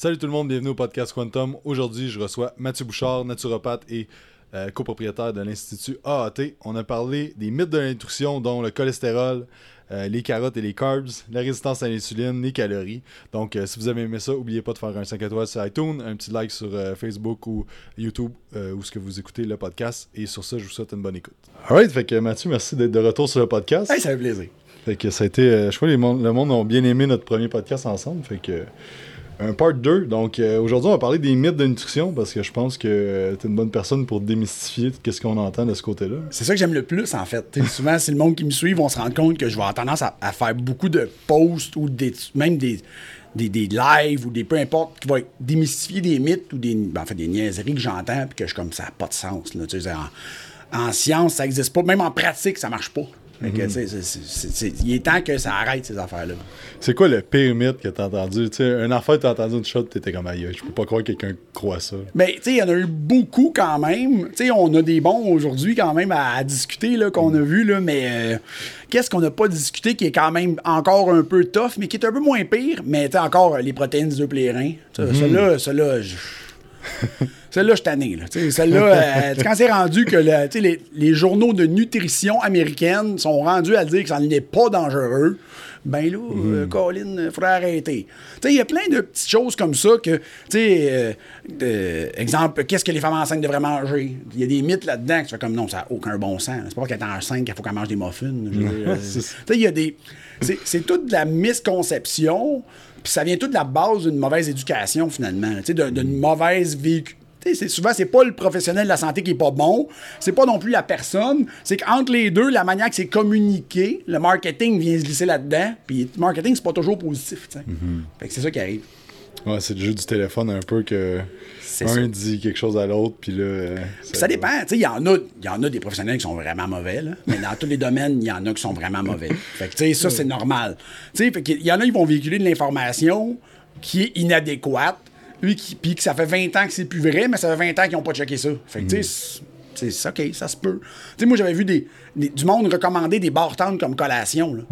Salut tout le monde, bienvenue au podcast Quantum. Aujourd'hui, je reçois Mathieu Bouchard, naturopathe et euh, copropriétaire de l'Institut AAT. On a parlé des mythes de la nutrition, dont le cholestérol, euh, les carottes et les carbs, la résistance à l'insuline, les calories. Donc, euh, si vous avez aimé ça, n'oubliez pas de faire un 5 étoiles sur iTunes, un petit like sur Facebook ou YouTube, où ce que vous écoutez le podcast. Et sur ça, je vous souhaite une bonne écoute. Alright, fait que Mathieu, merci d'être de retour sur le podcast. Hey, ça fait plaisir. Fait que ça a été, je crois que le monde ont bien aimé notre premier podcast ensemble. Fait que un part 2. Donc euh, aujourd'hui, on va parler des mythes de nutrition parce que je pense que tu es une bonne personne pour démystifier qu'est-ce qu'on entend de ce côté-là. C'est ça que j'aime le plus, en fait. Souvent, si le monde qui me suit vont se rendre compte que je vais avoir tendance à, faire beaucoup de posts ou des, même des, des, lives ou des peu importe, qui vont démystifier des mythes ou des, ben, des niaiseries que j'entends puis que je comme ça n'a pas de sens. Là, en, en science, ça n'existe pas. Même en pratique, ça marche pas. Fait que, c'est- c'est- il est temps que ça arrête, ces affaires-là. C'est quoi le pire mythe que t'as entendu? Tu sais, une affaire, t'as entendu une shot, t'étais comme aïe, je peux pas croire que quelqu'un croit ça. Mais tu sais, il y en a eu beaucoup quand même. Tu sais, on a des bons aujourd'hui quand même à, à discuter là, qu'on a vu, là, mais euh, qu'est-ce qu'on n'a pas discuté qui est quand même encore un peu tough, mais qui est un peu moins pire, mais tu encore les protéines reins. Tu sais, Celle-là, celle-là, je- Celle-là, je tanné. Là. Celle-là, euh, quand c'est rendu que le- les, les journaux de nutrition américaines sont rendus à dire que ça n'est pas dangereux, ben là, euh, Colin, il faudrait arrêter. Il y a plein de petites choses comme ça que, tu sais, euh, euh, exemple, qu'est-ce que les femmes enceintes devraient manger? Il y a des mythes là-dedans que tu fais comme non, ça n'a aucun bon sens. C'est pas qu'elle est enceinte qu'il faut qu'elle mange des muffins. Euh, il y a des. C'est c'est toute de la misconception, puis ça vient tout de la base d'une mauvaise éducation, finalement. Tu sais, d'un- d'une mauvaise vécu. Tu sais, c'est- souvent, c'est pas le professionnel de la santé qui est pas bon, c'est pas non plus la personne. C'est qu'entre les deux, la manière que c'est communiqué, le marketing vient se glisser là-dedans, puis le marketing, c'est pas toujours positif. Fait que c'est ça qui arrive. Ouais, c'est le jeu du téléphone un peu que un ça. dit quelque chose à l'autre, puis là. euh, Puis ça dépend. tu sais, Il y, en a- y en a des professionnels qui sont vraiment mauvais, là, mais dans tous les domaines, il y en a qui sont vraiment mauvais. Fait que, tu sais, ça, c'est normal. Tu sais, fait qu'il y en a qui vont véhiculer de l'information qui est inadéquate, lui, qui, puis que ça fait 20 ans que c'est plus vrai, mais ça fait 20 ans qu'ils n'ont pas checké ça. Fait que, tu sais, c'est- c'est c'est OK, ça se peut. Tu sais, moi, j'avais vu des, des- du monde recommander des barres tendres comme collation, là.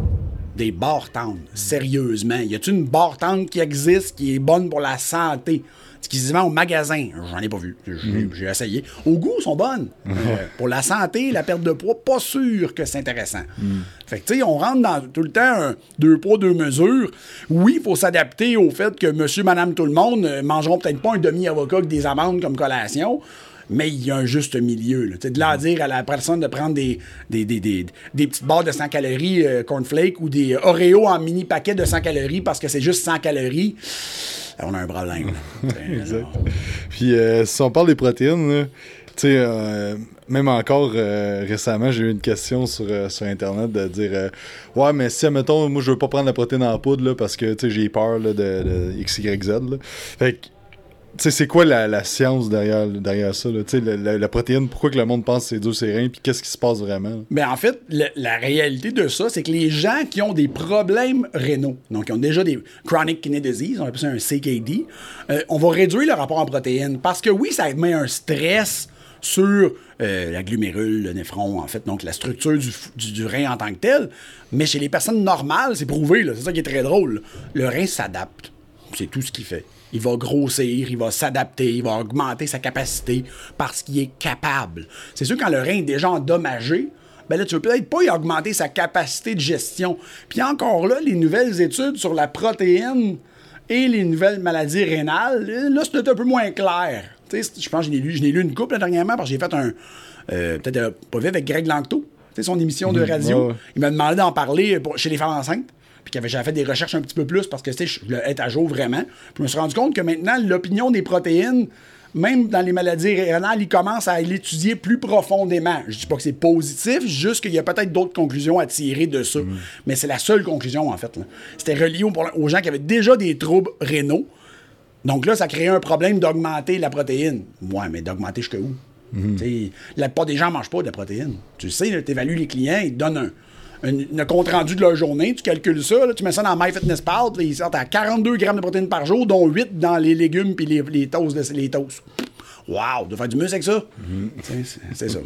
Des barres tendres, sérieusement. Y a-t-il une barre tendre qui existe, qui est bonne pour la santé? Ce au magasin, j'en ai pas vu. J'ai j'ai essayé. Au goût, elles sont bonnes. Euh, pour la santé, la perte de poids, pas sûr que c'est intéressant. Fait que, tu sais, on rentre dans tout le temps un deux poids, deux mesures. Oui, il faut s'adapter au fait que monsieur, madame, tout le monde euh, mangeront peut-être pas un demi-avocat avec des amandes comme collation. Mais il y a un juste milieu. Là. De là à dire à la personne de prendre des, des, des, des, des petites barres de 100 calories euh, cornflake ou des Oreos en mini paquet de 100 calories parce que c'est juste 100 calories, on a un problème. alors, Puis euh, si on parle des protéines, là, tu sais, euh, même encore euh, récemment, j'ai eu une question sur, euh, sur Internet de dire Ouais, mais si, admettons, moi je veux pas prendre la protéine en poudre là, parce que j'ai peur là, de, de XYZ. Là. Fait que, c'est quoi la, science derrière, derrière ça? la, protéine, pourquoi que le monde pense que c'est dur, c'est rien, puis qu'est-ce qui se passe vraiment? Ben, en fait, la réalité de ça, c'est que les gens qui ont des problèmes rénaux, donc qui ont déjà des chronic kidney disease, on appelle ça un CKD, euh, on va réduire le rapport en protéines. Parce que oui, ça met un stress sur euh, la glumérule, le néphron, en fait, donc la structure du, du, du rein en tant que tel. Mais chez les personnes normales, c'est prouvé, c'est ça qui est très drôle. Le rein s'adapte. C'est tout ce qu'il fait. Il va grossir, il va s'adapter, il va augmenter sa capacité parce qu'il est capable. C'est sûr, quand le rein est déjà endommagé, ben là, tu veux peut-être pas y augmenter sa capacité de gestion. Puis encore là, les nouvelles études sur la protéine et les nouvelles maladies rénales, là, c'est un peu moins clair. Tu sais, je pense que je l'ai lu, lu une couple là, dernièrement parce que j'ai fait un. euh, peut-être euh, pas vu avec Greg Langto, son émission de radio. ouais, ouais. Il m'a demandé d'en parler pour- chez les femmes enceintes. Puis qu'il avait- j'avais fait des recherches un petit peu plus parce que tu sais, je voulais être à jour vraiment. Puis je me suis rendu compte que maintenant, l'opinion des protéines, même dans les maladies rénales, il commence à l'étudier plus profondément. Je dis pas que c'est positif, juste qu'il y a peut-être d'autres conclusions à tirer de ça. Mais c'est la seule conclusion, en fait. C'était relié aux, aux gens qui avaient déjà des troubles rénaux. Donc là, ça créait un problème d'augmenter la protéine. Ouais, mais d'augmenter jusqu'à où? T'sais, La plupart des gens ne mangent pas de protéines. Tu sais, tu évalues les clients, ils te donnent un, un, compte rendu de leur journée, tu calcules ça, là, tu mets ça dans MyFitnessPal, puis ils sortent à 42 grammes de protéines par jour, dont 8 dans les légumes puis les, les toasts. les toasts. Wow, de faire du muscle avec ça. T'sais, C'est c'est ça.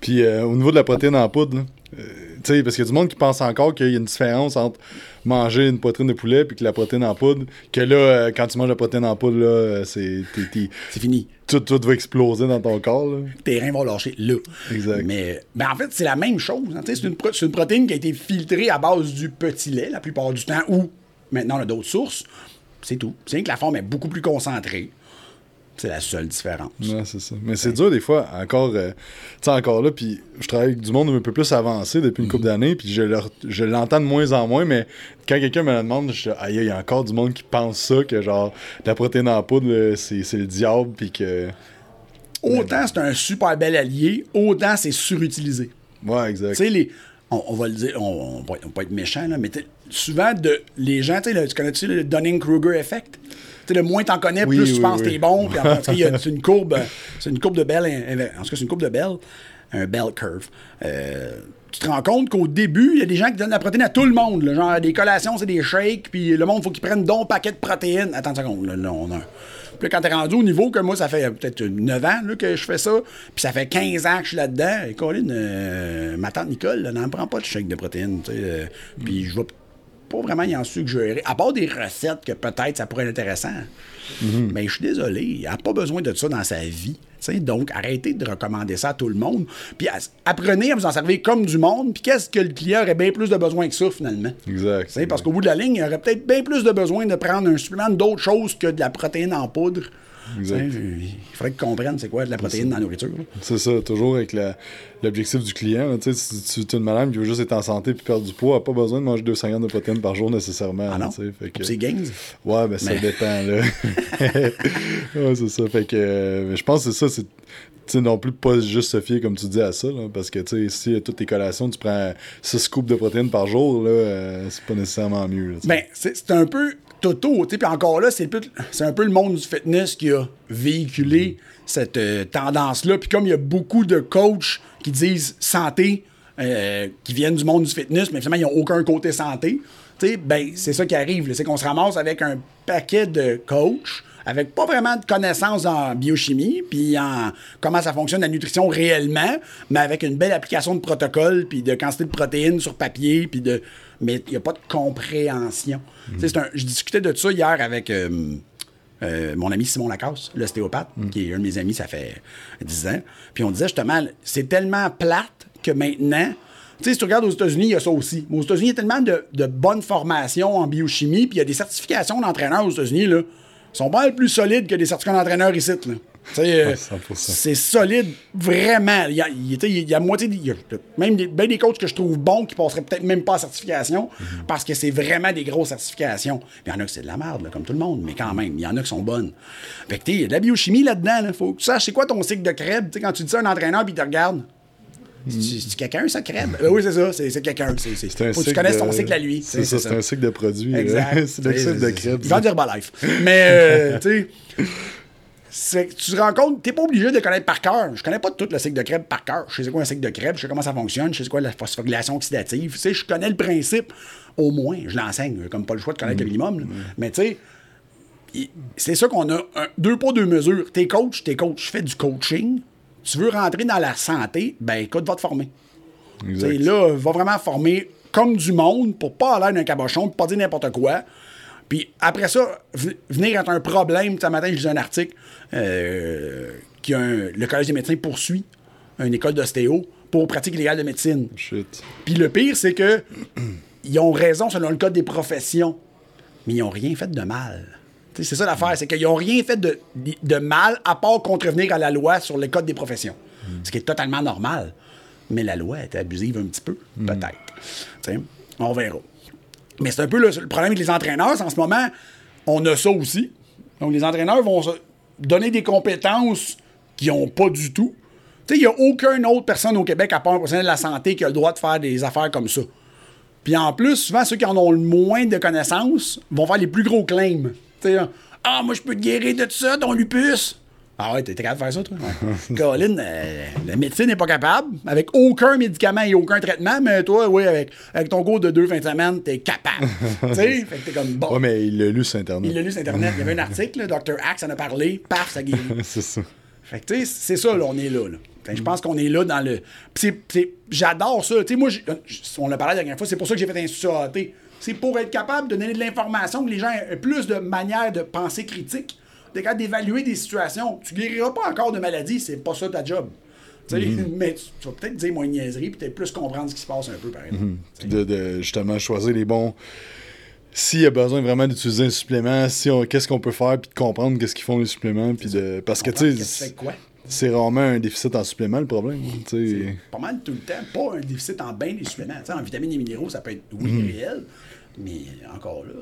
Puis euh, au niveau de la protéine en poudre, là, euh, tu sais, parce qu'il y a du monde qui pense encore qu'il y a une différence entre manger une poitrine de poulet puis que la protéine en poudre. Que là, euh, quand tu manges la protéine en poudre, là, euh, c'est. C'est fini. tout, tout va exploser dans ton corps, là. Tes reins vont lâcher là. Exact. Mais ben, en fait, c'est la même chose. hein. C'est une, pro- une protéine qui a été filtrée à base du petit lait la plupart du temps, ou maintenant on a d'autres sources. C'est tout. C'est que la forme est beaucoup plus concentrée. C'est la seule différence. Ouais, c'est ça. Mais c'est dur des fois, encore, euh, tu encore là, puis je travaille avec du monde un peu plus avancé depuis une couple d'années, puis je, leur- je l'entends de moins en moins, mais quand quelqu'un me le demande, je aïe, il y a encore du monde qui pense ça, que genre, la protéine en poudre, là, c'est c'est le diable, puis que. Autant c'est un super bel allié, autant c'est surutilisé. Ouais, Tu exact. sais, les. On, on va le dire, on, on, va, on pas être méchant, là, mais souvent, de, les gens, tu connais-tu le Dunning-Kruger effect? Tu sais, le moins t'en connais, Oui, plus oui, tu penses que t'es bon. Puis c'est une courbe, c'est une courbe de Bell. En tout cas, c'est une courbe de Bell, un Bell curve. Euh, tu te rends compte qu'au début, il y a des gens qui donnent la protéine à tout le monde. là. genre, des collations, c'est des shakes, puis le monde, faut qu'ils prennent don paquet de protéines. Attends une seconde, là, là, on a. Puis là, quand t'es rendu au niveau que moi, ça fait peut-être 9 ans là, que je fais ça, puis ça fait 15 ans que je suis là-dedans, et Colin, euh, ma tante Nicole, n'en prend pas de shake de protéines. tu sais, euh, Puis je vais pas vraiment y en suggérer. À part des recettes que peut-être ça pourrait être intéressant. Mais je suis désolé, il n'a pas besoin de ça dans sa vie. Donc, arrêtez de recommander ça à tout le monde. Puis apprenez à vous en servir comme du monde. Puis qu'est-ce que le client aurait bien plus de besoin que ça, finalement? Exact. Parce qu'au bout de la ligne, il aurait peut-être bien plus de besoin de prendre un supplément d'autres choses que de la protéine en poudre. Il faudrait qu'ils comprennent c'est quoi de la protéine dans la nourriture. C'est ça, toujours avec l'objectif du client. Tu sais, si tu es une madame qui veut juste être en santé puis perdre du poids, elle n'a pas besoin de manger 200 grammes de protéines par jour nécessairement. Ah non? tu sais, fait que- ses gains. Ouais, ben ça Mais- dépend, là. ouais, c'est ça. Fait que euh, je pense que c'est ça, c'est. Non plus pas juste se fier, comme tu dis, à ça, là, parce que, tu sais, si à toutes tes collations, tu prends 6 scoops de protéines par jour, là, euh, c'est pas nécessairement mieux, là. Ben, c'est c'est un peu toto, puis encore là, c'est un peu le monde du fitness qui a véhiculé cette euh, tendance-là. Puis comme il y a beaucoup de coachs qui disent santé, euh, qui viennent du monde du fitness, mais finalement, ils n'ont aucun côté santé, ben, c'est ça qui arrive. C'est qu'on se ramasse avec un paquet de coachs avec pas vraiment de connaissances en biochimie, puis en comment ça fonctionne la nutrition réellement, mais avec une belle application de protocole, puis de quantité de protéines sur papier, puis de... Mais il n'y a pas de compréhension. Un- Je discutais de ça hier avec euh, euh, mon ami Simon Lacasse, l'ostéopathe, qui est un de mes amis, ça fait 10 ans. Puis on disait justement, c'est tellement plate que maintenant... Tu sais, si tu regardes aux États-Unis, il y a ça aussi. Mais aux États-Unis, il y a tellement de, de bonnes formations en biochimie, puis il y a des certifications d'entraîneurs aux États-Unis, là, sont pas mal plus solides que des certificats d'entraîneurs ici, là. Euh, 100%. c'est solide, vraiment. Il y a, il, tu sais, il y a moitié, il y a même des, ben des coachs que je trouve bons qui passeraient peut-être même pas à certification parce que c'est vraiment des grosses certifications. Il y en a que c'est de la merde, là, comme tout le monde, mais quand même, il y en a qui sont bonnes. Fait que, il y a de la biochimie là-dedans. Là. Faut que tu saches c'est quoi ton cycle de crêpe. Tu sais, quand tu dis ça à un entraîneur puis il te regarde. C'est c'est quelqu'un, ça, crêpe? Ben oui, c'est ça, c'est quelqu'un. Faut que tu connaisses ton cycle à lui. C'est ça, c'est un cycle de produits. Exact. c'est le cycle de crêpes. Il va dire Herbalife. Mais, euh, tu sais, c'est que tu te rends compte, t'es pas obligé de connaître par cœur. Je connais pas tout le cycle de crêpes par cœur. Je sais c'est quoi un cycle de crêpes, je sais comment ça fonctionne, je sais c'est quoi la phosphorylation oxydative. Tu sais, je connais le principe, au moins. Je l'enseigne, comme pas le choix de connaître le minimum. là. Mais tu sais, c'est ça qu'on a un- deux pas, deux mesures. T'es coach, t'es coach, je fais du coaching. Tu veux rentrer dans la santé, ben écoute, va te former. Là, va vraiment former comme du monde pour pas aller d'un cabochon, pour pas dire n'importe quoi. Puis après ça, venir être un problème. Ce matin, je lisais un article euh, qui un- le Collège des médecins poursuit une école d'ostéo pour pratique illégale de médecine. Puis le pire, c'est que ils ont raison selon le code des professions, mais ils n'ont rien fait de mal. C'est ça l'affaire, c'est qu'ils n'ont rien fait de, de mal à part contrevenir à la loi sur le code des professions. Ce qui est totalement normal. Mais la loi est abusive un petit peu, peut-être. Tu sais, On verra. Mais c'est un peu le, le problème avec les entraîneurs, c'est en ce moment, on a ça aussi. Donc les entraîneurs vont se donner des compétences qu'ils n'ont pas du tout. Tu sais, il n'y a aucune autre personne au Québec, à part un professionnel de la santé, qui a le droit de faire des affaires comme ça. Puis en plus, souvent, ceux qui en ont le moins de connaissances vont faire les plus gros claims. Sais, ah, moi, je peux te guérir de tout ça, ton lupus. Ah ouais, t'es capable de faire ça, toi? Colin, euh, la médecine n'est pas capable, avec aucun médicament et aucun traitement, mais toi, oui, avec, avec ton cours de deux fins de semaine, t'es capable. tu sais, fait que t'es comme bon. Ouais, mais il l'a lu sur Internet. Il l'a lu sur Internet, il y avait un article, là, Dr. Axe en a parlé, paf, ça guérit. c'est ça. Fait que, tu sais, c'est ça, là, on est là. là. Je pense qu'on est là dans le. J'adore ça. Tu sais, moi, on l'a parlé la dernière fois, c'est pour ça que j'ai fait un AAT. C'est pour être capable de donner de l'information, que les gens aient plus de manières de penser critique, capable d'évaluer des situations. Tu guériras pas encore de maladie, c'est pas ça ta job. Sais, Mais tu, tu vas peut-être dire moins de niaiserie, puis peut-être plus comprendre ce qui se passe un peu, par exemple. Puis de, de, justement choisir les bons. S'il y a besoin vraiment d'utiliser un supplément, si on- qu'est-ce qu'on peut faire, puis de comprendre qu'est-ce qu'ils font les suppléments, puis de parce que tu sais, c'est rarement un déficit en supplément le problème. C'est pas mal tout le temps. Pas un déficit en bain des suppléments. En vitamines et minéraux, ça peut être oui Mhm. réel, mais encore là.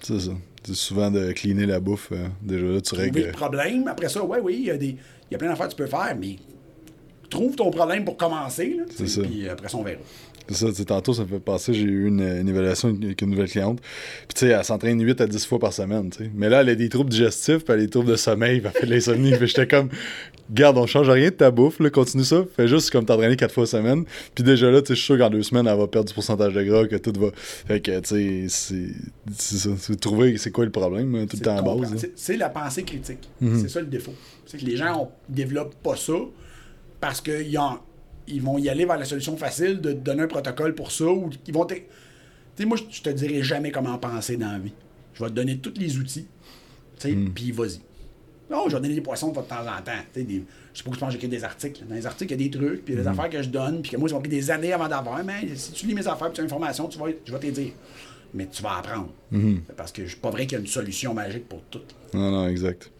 C'est ça. C'est souvent de cleaner la bouffe. euh, déjà là, tu Trouver règles. le problème. Après ça, ouais, oui, il y a des. Il y a plein d'affaires que tu peux faire, mais trouve ton problème pour commencer. Là, sais, ça. Puis après ça, on verra. Ça, tantôt, ça me fait passer, j'ai eu une, une évaluation avec une nouvelle cliente. Puis, tu sais, elle s'entraîne 8 à 10 fois par semaine, tu sais. Mais là, elle a des troubles digestifs, puis elle a des troubles de sommeil, puis elle fait de l'insomnie. puis j'étais comme, garde, on change rien de ta bouffe, là, continue ça. Fais juste comme t'entraîner 4 fois semaine. Puis déjà là, tu sais, je suis sûr qu'en deux semaines, elle va perdre du pourcentage de gras, que tout va. Fait que, tu sais, c'est ça. Trouver c'est quoi le problème, hein, tout le temps à base. Mhm. C'est- la pensée critique. C'est ça le défaut. C'est que les gens ne développent pas ça parce qu'ils en- ils vont y aller vers la solution facile de te donner un protocole pour ça ou ils vont te... Tu sais, moi, je te dirai jamais comment penser dans la vie. Je vais te donner tous les outils, tu sais, Mhm. puis vas-y. Non, je vais donner des poissons de temps en temps. Tu sais, des- je sais pas que je pense j'écris des articles. Dans les articles, il y a des trucs, puis il y a des affaires que je donne, puis que moi, ça m'a pris des années avant d'avoir. Mais si tu lis mes affaires, puis tu as l'information, tu vas, je vais te dire. Mais tu vas apprendre. Parce que je suis pas vrai qu'il y a une solution magique pour tout. Non, non, exact.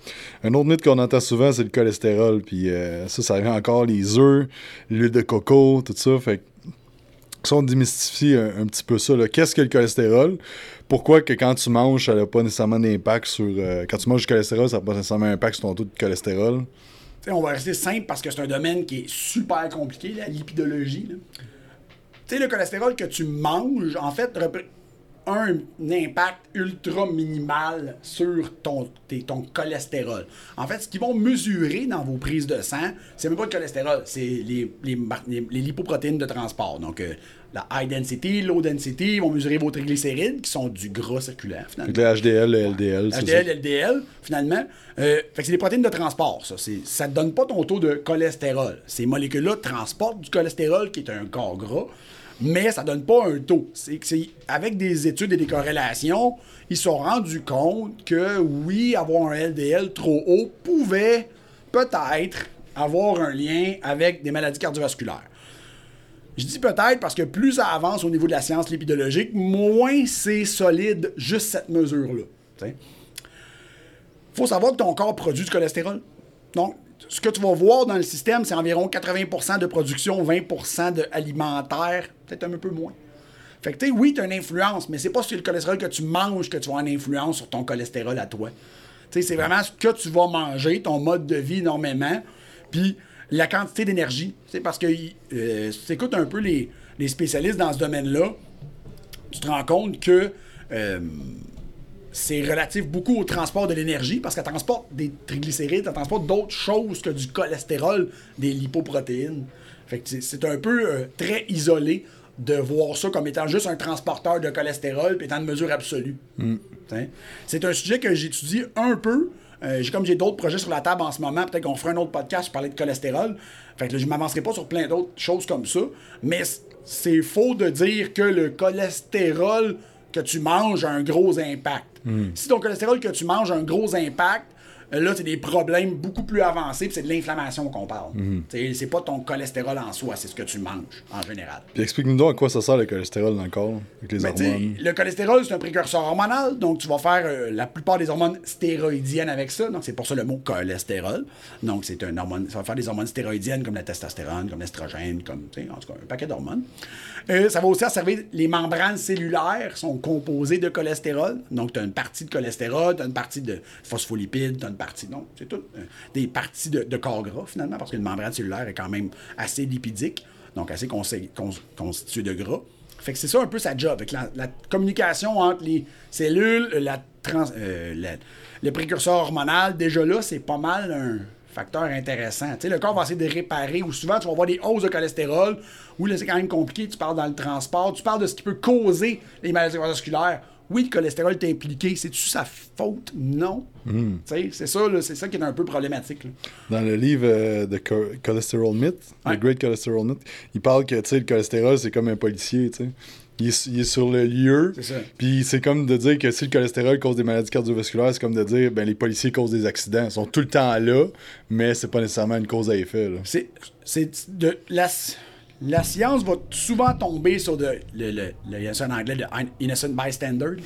Un autre mythe qu'on entend souvent, c'est le cholestérol. Puis euh, ça, ça revient encore les œufs, l'huile de coco, tout ça. Fait que si on démystifie un, un petit peu ça, qu'est-ce que le cholestérol? Pourquoi que quand tu manges, ça n'a pas nécessairement d'impact sur... euh, quand tu manges du cholestérol, ça n'a pas nécessairement d'impact sur ton taux de cholestérol? On va rester simple parce que c'est un domaine qui est super compliqué, la lipidologie. Tu sais, le cholestérol que tu manges, en fait, un, impact ultra minimal sur ton, tes- ton cholestérol. En fait, ce qu'ils vont mesurer dans vos prises de sang, c'est même pas le cholestérol, c'est les, les, mar- les- les lipoprotéines de transport. Donc, euh, la high density, low density, ils vont mesurer vos triglycérides, qui sont du gras circulaire, finalement. Le HDL, le LDL, ça. HDL, LDL, finalement. Euh, fait que c'est des protéines de transport, ça. Ça ne donne pas ton taux de cholestérol. Ces molécules-là transportent du cholestérol, qui est un corps gras, mais ça donne pas un taux. C'est avec des études et des corrélations, ils se sont rendus compte que oui, avoir un LDL trop haut pouvait peut-être avoir un lien avec des maladies cardiovasculaires. Je dis peut-être parce que plus ça avance au niveau de la science lipidologique, moins c'est solide juste cette mesure-là. Il faut savoir que ton corps produit du cholestérol. Donc, ce que tu vas voir dans le système, c'est environ 80% de production, 20% de alimentaire, peut-être un peu moins. Fait que, tu sais, oui, tu as une influence, mais c'est pas sur le cholestérol que tu manges que tu vas avoir une influence sur ton cholestérol à toi. Tu sais, c'est vraiment ce que tu vas manger, ton mode de vie énormément, puis la quantité d'énergie. C'est parce que euh, si tu écoutes un peu les, les spécialistes dans ce domaine-là, tu te rends compte que euh, c'est relatif beaucoup au transport de l'énergie parce qu'elle transporte des triglycérides, elle transporte d'autres choses que du cholestérol, des lipoprotéines. Fait que c'est- c'est un peu euh, très isolé de voir ça comme étant juste un transporteur de cholestérol puis étant de mesure absolue. T'sais? C'est un sujet que j'étudie un peu. Euh, comme j'ai d'autres projets sur la table en ce moment, peut-être qu'on fera un autre podcast pour parler de cholestérol. Fait que là, je m'avancerai pas sur plein d'autres choses comme ça, mais c'est faux de dire que le cholestérol que tu manges a un gros impact. Si ton cholestérol que tu manges a un gros impact, là, c'est des problèmes beaucoup plus avancés, puis c'est de l'inflammation qu'on parle. T'sais, C'est pas ton cholestérol en soi, c'est ce que tu manges en général. Puis explique-nous donc à quoi ça sert le cholestérol dans le corps, avec les Ben, hormones. le cholestérol, c'est un précurseur hormonal, donc tu vas faire euh, la plupart des hormones stéroïdiennes avec ça. Donc, c'est pour ça le mot cholestérol. Donc, c'est un hormone. Ça va faire des hormones stéroïdiennes comme la testostérone, comme l'estrogène, comme, tu sais, en tout cas, un paquet d'hormones. Euh, ça va aussi servir. Les membranes cellulaires sont composées de cholestérol. Donc, tu as une partie de cholestérol, tu as une partie de phospholipides, tu as une partie. Non, c'est tout. euh, des parties de, corps gras, finalement, parce qu'une membrane cellulaire est quand même assez lipidique, donc assez cons- constituée de gras. Fait que c'est ça un peu sa job, la, communication entre les cellules, la trans- euh, le précurseur hormonal, déjà là, c'est pas mal un facteur intéressant. Tu sais, le corps va essayer de réparer, ou souvent tu vas avoir des hausses de cholestérol, ou là c'est quand même compliqué, tu parles dans le transport, tu parles de ce qui peut causer les maladies cardiovasculaires. Oui, le cholestérol est impliqué. C'est-tu sa faute? Non. Hmm. C'est ça, c'est ça qui est un peu problématique. là. Dans le livre euh, de Co- Cholesterol Myth, Ouais. The Great Cholesterol Myth, il parle que le cholestérol, c'est comme un policier. Il est, il est sur le lieu. Puis c'est comme de dire que si le cholestérol cause des maladies cardiovasculaires, c'est comme de dire ben les policiers causent des accidents. Ils sont tout le temps là, mais c'est pas nécessairement une cause à effet. C'est de la, la science va souvent tomber sur de, le, le, le- il y a ça en anglais, le in- innocent bystander.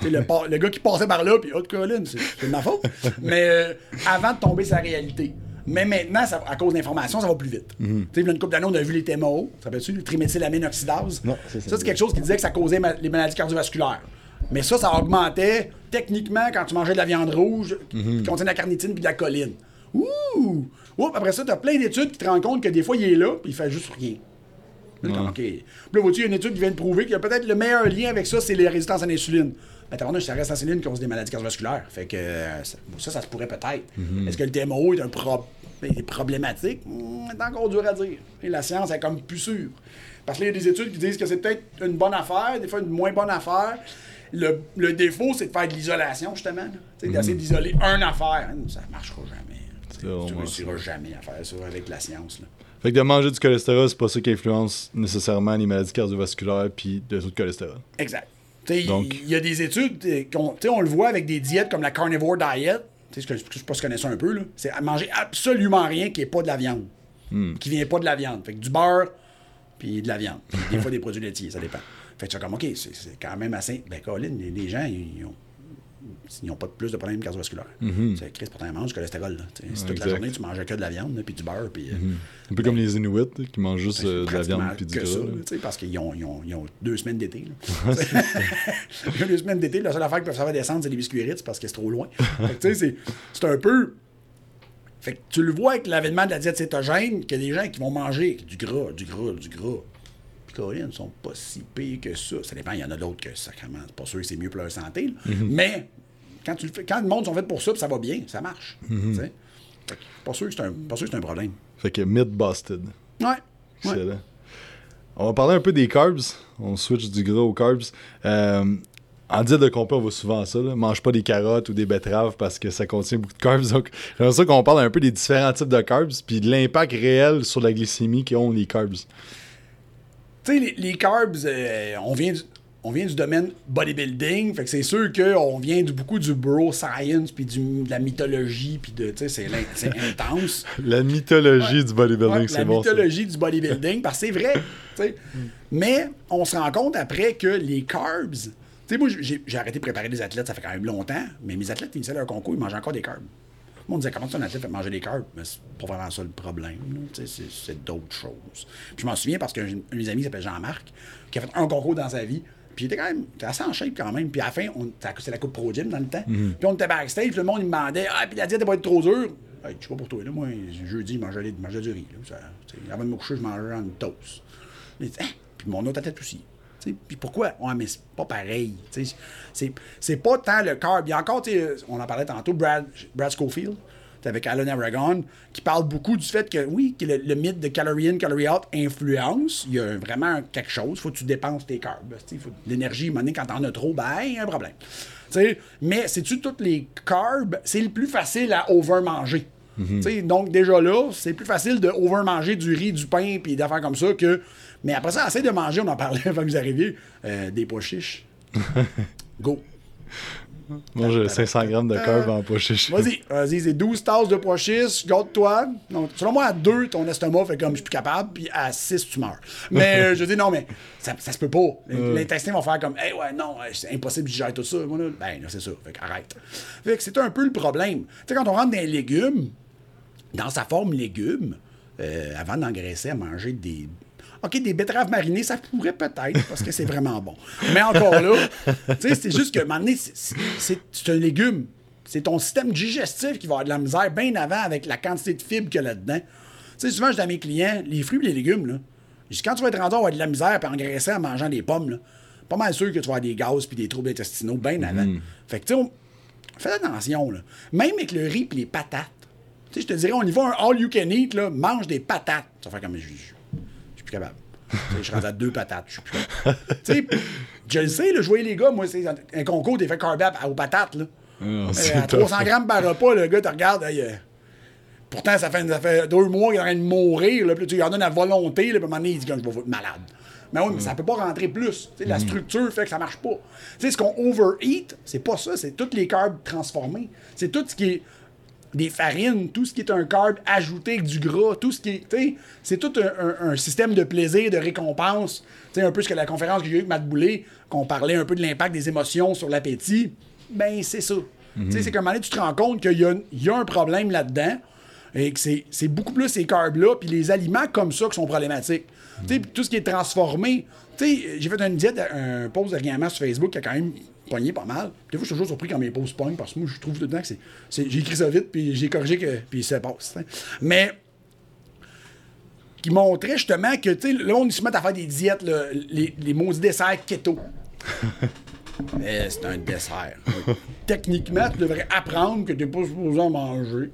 Tu sais, le, le gars qui passait par là, puis oh, Colin, c'est, de ma faute. Mais euh, avant de tomber sur la réalité. Mais maintenant, ça- à cause d'informations, ça va plus vite. Tu sais, il y a une couple d'années, on a vu les TMO, ça s'appelle-tu, le triméthylamine oxydase. Non, ça, c'est quelque chose qui disait que ça causait ma- les maladies cardiovasculaires. Mais ça, ça augmentait techniquement quand tu mangeais de la viande rouge qui contient de la carnitine puis de la choline. Ouh! Oups, après ça, tu as plein d'études qui te rendent compte que des fois, il est là puis il fait juste rien. Là, t'es comme, OK. Puis là, vois-tu, il y a une étude qui vient de prouver qu'il y a peut-être le meilleur lien avec ça, c'est les résistances à l'insuline. Ben, t'as ça reste l'insuline qui cause des maladies cardiovasculaires. Fait que euh, ça, ça, ça se pourrait peut-être. Est-ce que le TMO est un pro- est problématique? Hmm, c'est encore dur à dire. Et la science est comme plus sûre. Parce qu'il y a des études qui disent que c'est peut-être une bonne affaire, des fois une moins bonne affaire. Le, le défaut, c'est de faire de l'isolation, justement. Tu sais, D'essayer d'isoler une affaire. Ça marchera jamais. Tu C'est Tu réussiras jamais à faire ça avec la science. Là. Fait que de manger du cholestérol, c'est pas ça qui influence nécessairement les maladies cardiovasculaires puis le taux de cholestérol. Exact. Il y a des études, euh, sais, on le voit avec des diètes comme la carnivore diet. Je sais pas si connais ça un peu, là. C'est à manger absolument rien qui n'est pas de la viande. Qui vient pas de la viande. Fait que du beurre, puis de la viande. Des fois des produits laitiers, ça dépend. Fait que tu comme, OK, c'est c'est quand même assez. Ben, Colin, les, les gens, ils ont. Ils n'ont pas plus de problèmes cardiovasculaires. C'est Chris, pourtant, ils mangent du cholestérol. Là. Si toute la journée, tu mangeais que de la viande, là, puis du beurre, puis. euh, Un peu comme les Inuits là, qui mangent juste euh, de la viande puis du que gras. ça, sais, parce qu'ils ont, ils ont- ils ont deux semaines d'été. Ils ont deux semaines d'été. La seule affaire qu'ils peuvent faire descendre, c'est les biscuits Ritz parce que c'est trop loin. Que, c'est- c'est un peu. Fait que tu le vois avec l'avènement de la diète cétogène, qu'il y a des gens qui vont manger du gras, du gras, du gras. Ils sont pas si pires que ça. Ça dépend, il y en a d'autres que sacrément. C'est pas sûr que c'est mieux pour leur santé. Mm-hmm. Mais quand, tu le fais, quand le monde sont faits pour ça, ça va bien, ça marche. Fait que Pas sûr que c'est un, problème. Fait que myth busted. Ouais. On va parler un peu des carbs. On switch du gras aux carbs. Euh, en diète de complet, on voit souvent ça. Là. Mange pas des carottes ou des betteraves parce que ça contient beaucoup de carbs. Donc, j'aimerais ça qu'on parle un peu des différents types de carbs puis de l'impact réel sur la glycémie qu'ont les carbs. Tu sais, les, les carbs, euh, on, vient du, on vient du domaine bodybuilding, fait que c'est sûr qu'on vient du, beaucoup du bro science, puis de la mythologie, puis de, tu sais, c'est intense. La mythologie du bodybuilding, Ouais, c'est la bon. ça. mythologie du bodybuilding, parce que c'est vrai, sais. Mais on se rend compte après que les carbs, tu sais, moi, j'ai j'ai arrêté de préparer des athlètes, ça fait quand même longtemps, mais mes athlètes finissaient leur concours, ils mangeaient encore des carbs. Moi, on disait, comment ça, un athlète fait manger des carbs? Mais c'est pas vraiment ça le problème. C'est c'est d'autres choses. Puis je m'en souviens parce qu'un un de mes amis s'appelle Jean-Marc, qui a fait un concours dans sa vie, puis il était quand même était assez en shape quand même. Puis à la fin, on- c'est la Coupe Pro Gym dans le temps. Puis on était backstage, puis le monde il me demandait Ah, puis la diète elle va être trop dure. Hey, je sais pas pour toi, là. Moi, jeudi, je mangeais, je mangeais du riz. Là. Ça, avant de me coucher, je mangeais un toast. Mais, hein, puis mon autre tête aussi. Puis pourquoi? Ouais, mais c'est pas pareil. C'est c'est pas tant le carb. Il y a encore, on en parlait tantôt, Brad, Brad Schofield, avec Alan Aragon, qui parle beaucoup du fait que, oui, que le, le mythe de calorie in, calorie out influence. Il y a vraiment quelque chose. faut que tu dépenses tes carbs. L'énergie, quand t'en as trop, ben, il y a un problème. Mais c'est-tu toutes les carbs? C'est le plus facile à over-manger. Sais, Donc, déjà là, c'est plus facile de over-manger du riz, du pain, puis d'affaires comme ça que. Mais après ça, essaye de manger, on en parlait avant que vous arriviez, euh, des pois chiches. Go. Moi, j'ai 500 grammes de carbs en poche chiche. Vas-y, vas-y, c'est 12 tasses de pois chiches, garde-toi. Non, Selon moi, à 2, ton estomac fait comme je suis plus capable, puis à 6, tu meurs. Mais euh, je dis non, mais ça, ça se peut pas. L'intestin va faire comme, hey, ouais, non, euh, c'est impossible de digérer tout ça. Moi, là, ben, là, c'est ça. Fait qu'arrête. Fait que c'est un peu le problème. Tu sais, quand on rentre dans les légumes, dans sa forme légumes, euh, avant d'engraisser à manger des. OK, des betteraves marinées, ça pourrait peut-être, parce que c'est vraiment bon. Mais encore là, tu sais, c'est juste que, à un moment donné, c'est- un légume. C'est ton système digestif qui va avoir de la misère bien avant avec la quantité de fibres qu'il y a là-dedans. Tu sais, souvent, je dis à mes clients, les fruits et les légumes, là, je dis, quand tu vas être rendu à avoir de la misère et engraisser en mangeant des pommes, là, pas mal sûr que tu vas avoir des gaz puis des troubles intestinaux bien avant. Fait que, tu sais, fais attention, là. Même avec le riz et les patates. Tu sais, je te dirais, on y va un all you can eat, là, mange des patates. Ça fait comme. Je je- je suis plus capable. Je suis rendu à deux patates. Je suis plus capable. Tu sais, je le sais, je voyais les gars, moi, c'est un concours des fait carb aux patates. Là. Euh, à tough. 300 grammes par repas, le gars te regarde. hey, euh, pourtant, ça fait, ça fait deux mois qu'il est en train de mourir. Là, puis tu lui en donnes la volonté. Là, puis à un moment donné, il dit que je vais être malade. Mais oui, mais ça peut pas rentrer plus. La structure fait que ça marche pas. Tu sais, ce qu'on overeat, c'est pas ça. C'est tous les carbs transformés. C'est tout ce qui est des farines, tout ce qui est un carb ajouté avec du gras, tout ce qui est. tu sais, C'est tout un, un- un système de plaisir, de récompense. Tu sais, un peu ce que la conférence que j'ai eue avec Matt Boulay, qu'on parlait un peu de l'impact des émotions sur l'appétit. Ben, c'est ça. Tu sais, c'est qu'à un moment donné, tu te rends compte qu'il y, a- il y a un problème là-dedans et que c'est beaucoup plus ces carbs-là, puis les aliments comme ça qui sont problématiques. Tu sais, puis tout ce qui est transformé. Tu sais, j'ai fait une diète, un pause dernièrement sur Facebook qui a quand même pogné pas mal. Des fois, je suis toujours surpris quand mes pauses pognent parce que moi, je trouve tout le temps que c'est. écrit ça vite, puis j'ai corrigé, que, puis ça passe. Mais qui montrait justement que, tu sais, monde, ils se mettent à faire des diètes, là, les, les maudits desserts keto. Mais c'est un dessert. Techniquement, tu devrais apprendre que tu n'es pas supposé en manger.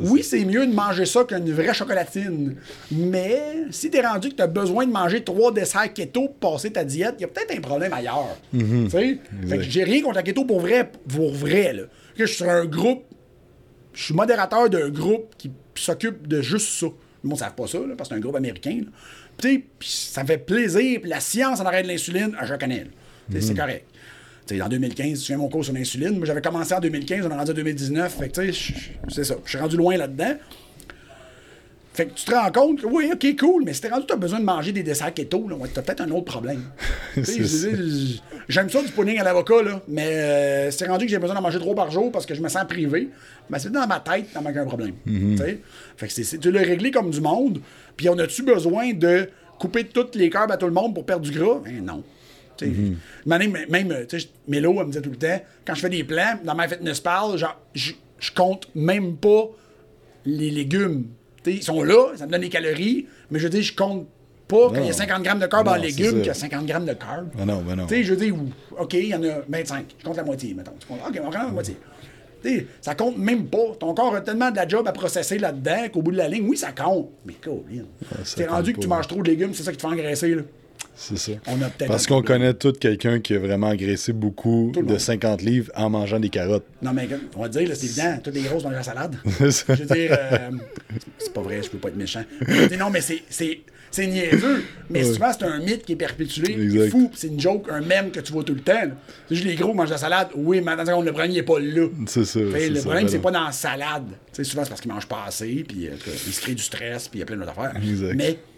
Oui, c'est mieux de manger ça qu'une vraie chocolatine. Mais si t'es rendu que tu as besoin de manger trois desserts keto pour passer ta diète, il y a peut-être un problème ailleurs. Fait que j'ai rien contre la keto pour vrai, pour vrai. Là. Que je suis sur un groupe, je suis modérateur d'un groupe qui s'occupe de juste ça. Le monde ne savent pas ça, là, parce que c'est un groupe américain. puis ça me fait plaisir. Puis la science en arrêt de l'insuline, ah, je connais. C'est correct. En 2015, tu fais mon cours sur l'insuline. Moi, j'avais commencé en 2015, on est rendu en 2019. Fait que, tu sais, je- c'est ça. Je suis rendu loin là-dedans. Fait que tu te rends compte que, oui, OK, cool, mais si t'es rendu, tu as besoin de manger des desserts keto, là, ouais, t'as peut-être un autre problème. J'aime ça du pudding à l'avocat, là, mais euh, c'est rendu que j'ai besoin d'en manger trois par jour parce que je me sens privé. Ben, c'est dans ma tête, ça manque un problème. Mhm. Sais? Fait que c'est, c'est- tu l'as réglé comme du monde, puis on a-tu besoin de couper toutes les carbs à tout le monde pour perdre du gras? Ben non. Mhm. Même, Mélo, elle me disait tout le temps, quand je fais des plans, dans ma fitness pal, genre, je, je compte même pas les légumes. Ils sont là, ça me donne des calories, mais je veux dire, je compte pas qu'il y a Non. 50 grammes de carbs en légumes qu'il y a 50 grammes de carbs. Ben non, ben non. Tu sais, je ou- OK, il y en a 25. Je compte la moitié, mettons. Tu comptes- OK, on compte la moitié. Tu sais, ça compte même pas. Ton corps a tellement de la job à processer là-dedans qu'au bout de la ligne, oui, ça compte. Mais Colin. ça T'es rendu que tu manges trop de légumes, c'est ça qui te fait engraisser, là. C'est ça. On a Parce qu'on connaît tout quelqu'un qui a vraiment engraissé beaucoup de monde. 50 livres en mangeant des carottes. Non, mais on va dire, c'est évident, toutes les grosses mangent la salade. C'est ça. Je veux dire, euh, c'est pas vrai, je peux pas être méchant. Dire, non, mais c'est, niaiseux. Mais souvent, c'est un mythe qui est perpétué. C'est fou. C'est une joke, un mème que tu vois tout le temps. C'est juste les gros mangent la salade. Oui, mais attends, le problème, il est pas là. C'est ça. Fait, le problème, ben c'est pas dans la salade. Tu sais, souvent, c'est parce qu'ils mangent pas assez, puis euh, ils se créent du stress, puis il y a plein d'autres affaires. Exact. Mais Mais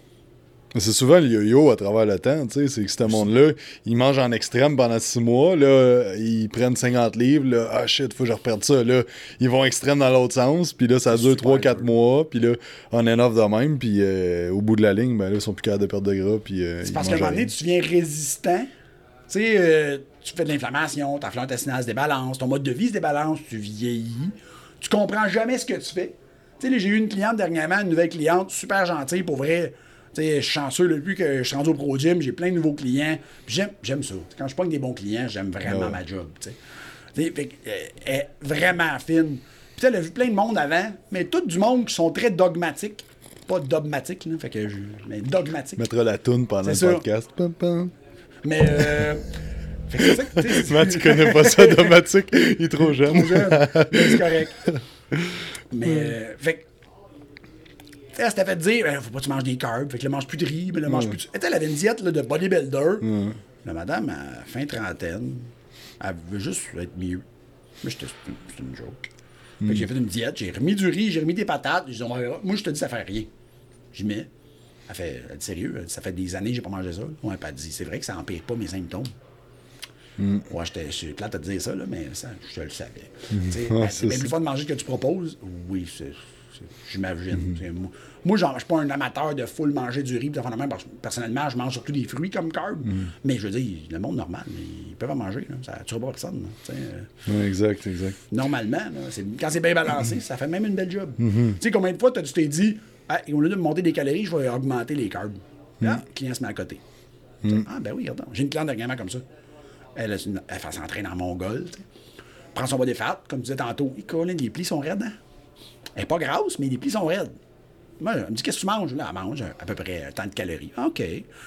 C'est souvent le yo-yo à travers le temps, tu sais, c'est que ce monde-là, ils mangent en extrême pendant 6 mois, là, ils prennent 50 livres, là, ah shit, faut que je reperde ça, là, ils vont extrême dans l'autre sens, puis là, ça dure Super 3-4 dur. mois, puis là, on est off de même, puis euh, au bout de la ligne, ben là, ils sont plus capables de perdre de gras, puis euh, c'est parce qu'à un moment donné, tu deviens résistant. Tu sais, euh, tu fais de l'inflammation, ta flore intestinale se débalance, ton mode de vie se débalance, tu vieillis, tu comprends jamais ce que tu fais. Tu sais, j'ai eu une cliente dernièrement, une nouvelle cliente, super gentille, pour vrai. Tu sais, je suis chanceux, depuis que je suis rendu au Pro Gym, j'ai plein de nouveaux clients. J'aime, ça. Quand je pogne des bons clients, j'aime vraiment Ouais. ma job, tu sais. Tu sais, fait euh, elle est vraiment fine. Puis elle a vu plein de monde avant, mais tout du monde qui sont très dogmatiques. Pas dogmatiques, là, fait que je, mais dogmatiques. Mettra la toune pendant le podcast. Mais euh, fait que c'est ça que, tu sais, Matt, tu connais pas ça, Domatique, il est trop jeune. jeune, mais c'est correct. Mais, euh, fait elle s'était fait dire, ben, faut pas que tu manges des carbs, fait que là, mange plus de riz, mais là, mange plus de... Elle avait une diète là, de bodybuilder. La madame, à fin trentaine, elle veut juste être mieux. Mais j'étais, c'est une- joke. Fait que j'ai fait une diète, j'ai remis du riz, j'ai remis des patates, j'ai dit, moi, je te dis, ça fait rien. J'y mets. Elle fait, elle dit, sérieux, ça fait des années que j'ai pas mangé ça. Ouais, elle dit, c'est vrai que ça empire pas mes symptômes. Ouais, j'étais, je suis plate à te dire ça, là, mais ça, je le savais. Ouais, dit, c'est ça. plus fun de manger que tu proposes. Oui, c'est- j'imagine. Sais, Moi, je suis pas un amateur de full manger du riz. de même, parce que personnellement, je mange surtout des fruits comme carb. Mais je veux dire, le monde normal, ils peuvent en manger. Là. Ça ne tuera pas personne. là. Euh, exact, exact. normalement, là, c'est- quand c'est bien balancé, ça fait même une belle job. Tu sais, combien de fois tu t'es dit, ah, au lieu de monter des calories, je vais augmenter les carbs. Là, le client se met à côté. Ah, ben oui, regarde. J'ai une cliente dernièrement comme ça. Elle, une- elle fait s'entraîner en mongol. tu sais. Prend son body fat, comme tu disais tantôt. Et Colin, les plis sont raides. Hein? Elle n'est pas grasse, mais les plis sont raides. Moi, elle me dit, qu'est-ce que tu manges? Là, elle mange à peu près tant de calories. OK.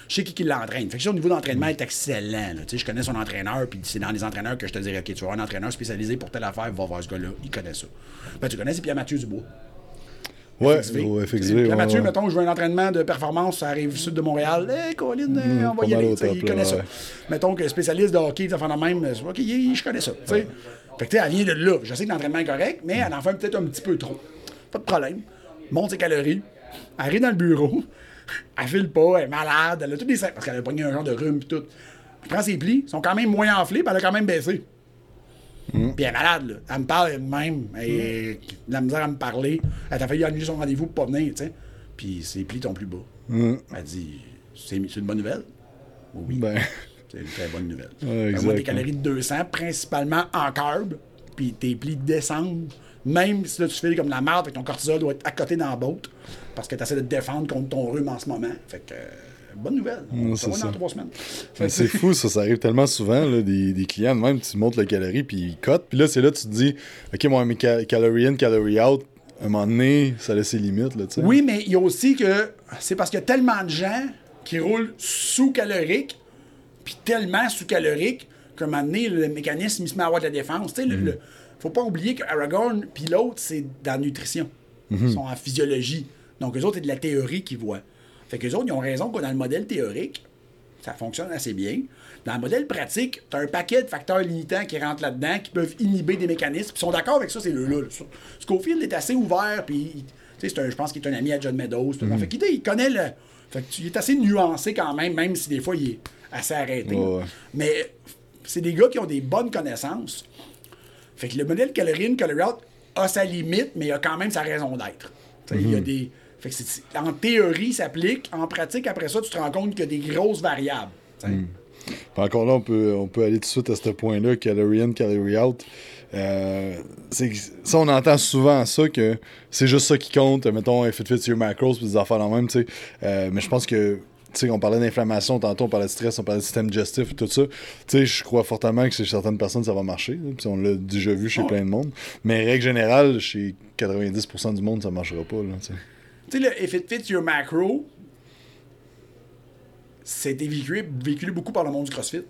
Je sais qui, qui l'entraîne. Fait que ça, au niveau d'entraînement, est excellent. là. Tu sais, je connais son entraîneur, puis c'est dans les entraîneurs que je te dirais, OK, tu vas un entraîneur spécialisé pour telle affaire, va voir ce gars-là, il connaît ça. Ben, tu connais, c'est Pierre-Mathieu Dubois. Ouais, FXV. au C'est FXV. Pierre ouais, Mathieu, ouais. mettons, je veux un entraînement de performance, ça arrive sud de Montréal. Hé, Colin, euh, on va y aller. top, Il là, connaît ça. Mettons que spécialiste de hockey, ça fait de même. OK, je connais ça. Fait que, tu sais, elle vient de là. Je sais que l'entraînement est correct, mais elle en fait peut-être un petit peu trop. Pas de problème. Monte ses calories. Elle arrive dans le bureau. Elle file pas, elle est malade. Elle a tous les seins- Parce qu'elle a pogné un genre de rhume et tout. Elle prend ses plis, ils sont quand même moins enflés, puis elle a quand même baissé. Puis elle est malade, là. Elle me parle elle-même. Elle a de la misère à me parler. Elle t'a failli annuler son rendez-vous pour pas venir, tu sais. Puis ses plis sont plus bas. Elle dit C'est c'est une bonne nouvelle Oui. Ben, C'est une très bonne nouvelle. Ouais, Fait que moi, des exact, calories de 200, principalement en carb, puis tes plis descendent. Même si là, tu fais comme la merde, ton cortisol doit être à côté dans la botte, parce que tu essaies de te défendre contre ton rhume en ce moment. Fait que, euh, bonne nouvelle. On se dans trois semaines. Ben, c'est fou, ça, ça arrive tellement souvent, là, des, des clients, même, tu montes le calorie, puis ils cotent, puis là, c'est là, tu te dis, OK, moi, mes ca- calories in, calories out, à un moment donné, ça laisse ses limites, là. Oui, mais il y a aussi que c'est parce qu'il y a tellement de gens qui roulent sous-calorique, puis tellement sous-calorique qu'à un moment donné, le mécanisme, il se met à avoir de la défense. Sais, le- le- faut pas oublier qu'Aragorn puis l'autre, c'est dans la nutrition. Ils sont en physiologie. Donc, eux autres, c'est de la théorie qu'ils voient. Fait qu'eux autres, ils ont raison que dans le modèle théorique, ça fonctionne assez bien. Dans le modèle pratique, tu as un paquet de facteurs limitants qui rentrent là-dedans, qui peuvent inhiber des mécanismes. Puis Ils sont d'accord avec ça, c'est le là. Scofield est assez ouvert, puis il- je pense qu'il est un ami à John Meadows. monde. Fait qu'il il connaît le. Fait que il est assez nuancé quand même, même si des fois il est assez arrêté. Ouais. Mais c'est des gars qui ont des bonnes connaissances. Fait que le modèle calorie in, calorie out a sa limite, mais il a quand même sa raison d'être. Il y a des. Fait que en théorie, ça s'applique. En pratique, après ça, tu te rends compte qu'il y a des grosses variables. Puis encore là, on peut, on peut aller tout de suite à ce point-là, calorie in, calorie out. Euh, ça, on entend souvent ça, que c'est juste ça qui compte. Mettons, if it fits your macros, puis des affaires dans même, tu sais. Euh, mais je pense que, sais, on parlait d'inflammation tantôt, on parlait de stress, on parlait de système digestif, tout ça. Tu sais, je crois fortement que chez certaines personnes, ça va marcher. Puis on l'a déjà vu chez Ouais. plein de monde. Mais règle générale, chez 90% du monde, ça marchera pas, là, tu sais. Le If it fits your macro, c'était véhiculé, véhiculé beaucoup par le monde du CrossFit.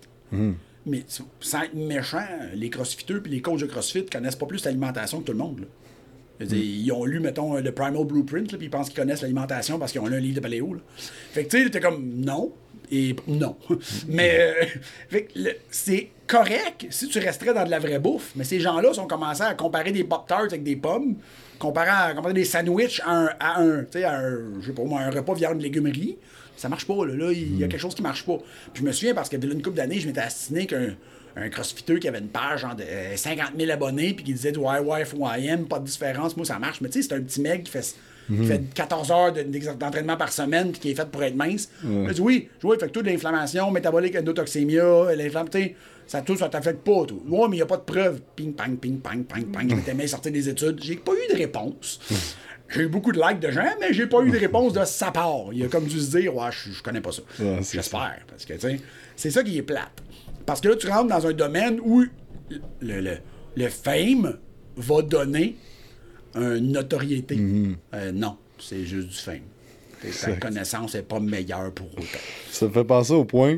Mais tu- sans être méchant, les crossfitteux puis les coachs de CrossFit connaissent pas plus l'alimentation que tout le monde. là. Dire, Ils ont lu, mettons, le Primal Blueprint, puis ils pensent qu'ils connaissent l'alimentation parce qu'ils ont lu un livre de paléo. là. Fait que tu sais, t'es comme non et non. mais euh, fait que le- c'est correct si tu resterais dans de la vraie bouffe. Mais ces gens-là sont commencés à comparer des Pop-Tarts avec des pommes, comparer, à, comparer des sandwichs à un, à un, tu sais, à un, je sais pas moi, un repas viande légumerie. Ça marche pas, là. Là, il y a quelque chose qui marche pas. Puis je me souviens parce que depuis une couple d'années, je m'étais assassiné qu'un un crossfitter qui avait une page genre de euh, 50 000 abonnés puis qui disait ouais ouais YM pas de différence moi ça marche mais tu sais c'est un petit mec qui fait qui fait 14 heures d'entraînement par semaine puis qui est fait pour être mince. Il dit oui je vois fait que tout de l'inflammation métabolique endotoxémia l'inflammation ça tout ça t'affecte pas tout ouais mais il n'y a pas de preuve. Ping pang ping pang pang pang. Je m'étais mis sortir des études. J'ai pas eu de réponse. J'ai eu beaucoup de likes de gens, mais j'ai pas eu de réponse de sa part. Il a comme dû se dire, ouais, je, je connais pas ça. Ouais, J'espère. Parce que, tu sais, c'est ça qui est plate. Parce que là, tu rentres dans un domaine où le, le, le fame va donner une notoriété. Euh, non, c'est juste du fame. Ta connaissance n'est pas meilleure pour autant. Ça me fait penser au point.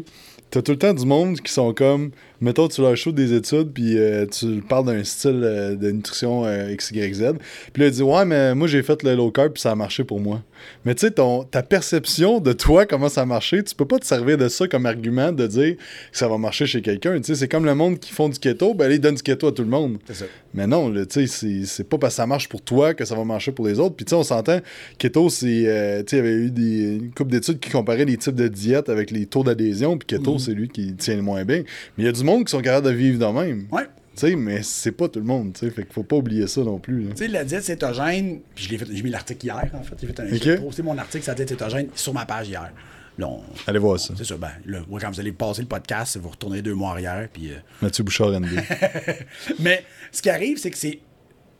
T'as tout le temps du monde qui sont comme. Mettons, tu leur shoots des études, puis euh, tu parles d'un style euh, de nutrition euh, XYZ. Puis là, il dit Ouais, mais moi, j'ai fait le low carb, puis ça a marché pour moi. Mais tu sais, ta perception de toi, comment ça a marché, tu peux pas te servir de ça comme argument de dire que ça va marcher chez quelqu'un. Tu sais, c'est comme le monde qui font du keto, ben, ils donnent du keto à tout le monde. Ça. Mais non, tu sais, c'est- pas parce que ça marche pour toi que ça va marcher pour les autres. Puis tu sais, on s'entend, keto, c'est, euh, tu sais, il y avait eu des, une couple d'études qui comparaient les types de diètes avec les taux d'adhésion, puis keto, c'est lui qui tient le moins bien. Mais il y a du monde qui sont capables de vivre de même. Ouais. Tu sais, mais c'est pas tout le monde, tu sais, fait qu'il faut pas oublier ça non plus. Tu sais, la diète cétogène, puis je l'ai fait, j'ai mis l'article hier, en fait. J'ai fait un, Ok. j'ai posté mon article sur la diète cétogène sur ma page hier. Là, on- Allez voir ça. C'est ça, ben, là, moi, quand vous allez passer le podcast, vous retournez deux mois arrière, puis... euh, Mathieu Bouchard, NB. Mais ce qui arrive, c'est que c'est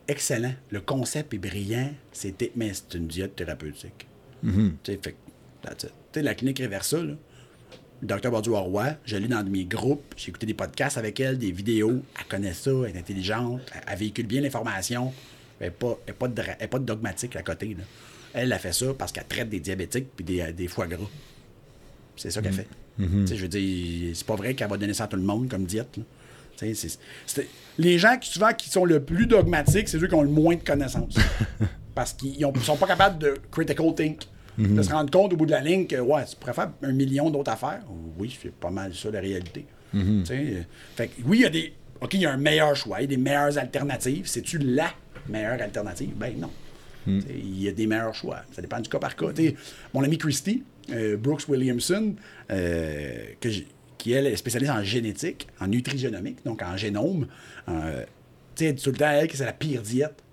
excellent. Le concept est brillant, c'est mais c'est une diète thérapeutique. Tu sais, fait que, that's it. Tu sais, la clinique Reversa, là, docteur Baudu-Roy, je l'ai dans de mes groupes, j'ai écouté des podcasts avec elle, des vidéos, elle connaît ça, elle est intelligente, elle, elle véhicule bien l'information, elle n'est pas, elle est pas, de dra- elle est pas dogmatique à côté. Là. Elle a fait ça parce qu'elle traite des diabétiques puis des, des foie gras. C'est ça qu'elle fait. Tu sais, Je veux dire, c'est pas vrai qu'elle va donner ça à tout le monde comme diète. là. Les gens qui, souvent qui sont le plus dogmatiques, c'est ceux qui ont le moins de connaissances. parce qu'ils ont- sont pas capables de critical think. De se rendre compte au bout de la ligne que, ouais, tu pourrais faire un million d'autres affaires. Oui, c'est pas mal ça la réalité. Sais, euh, fait que oui, il y a des. OK, il y a un meilleur choix, il y a des meilleures alternatives. C'est-tu la meilleure alternative? Ben non. Sais, Il y a des meilleurs choix. Ça dépend du cas par cas. Mon ami Christy, euh, Brooks Williamson, euh, que qui elle est spécialiste en génétique, en nutrigénomique, donc en génome, euh, tu sais, tout le temps elle que c'est la pire diète.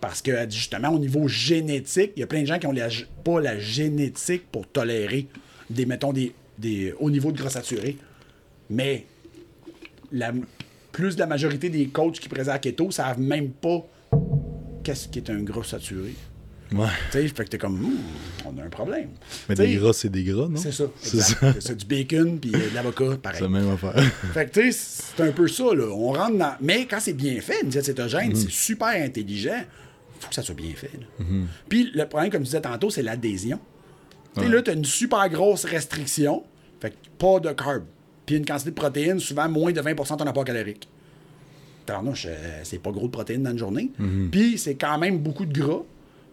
Parce que justement, au niveau génétique, il y a plein de gens qui ont la g- pas la génétique pour tolérer des, mettons, des, des hauts niveaux de gras saturé. Mais la, plus de la majorité des coachs qui présentent à keto savent même pas qu'est-ce qui est un gras saturé. Ouais. Tu sais, fait que t'es comme, Hmm, on a un problème. Mais des gras, c'est des gras, non? C'est ça. C'est du bacon puis euh, de l'avocat, pareil. C'est la même affaire. Fait que, tu sais, c'est un peu ça, là. On rentre dans. Mais quand c'est bien fait, une diète cétogène, c'est super intelligent. Faut que ça soit bien fait. là. Puis le problème, comme tu disais tantôt, c'est l'adhésion. Tu sais, là, tu as une super grosse restriction. Fait que pas de carb. Puis une quantité de protéines, souvent moins de 20% de ton apport calorique. Euh, c'est pas gros de protéines dans une journée. Puis c'est quand même beaucoup de gras.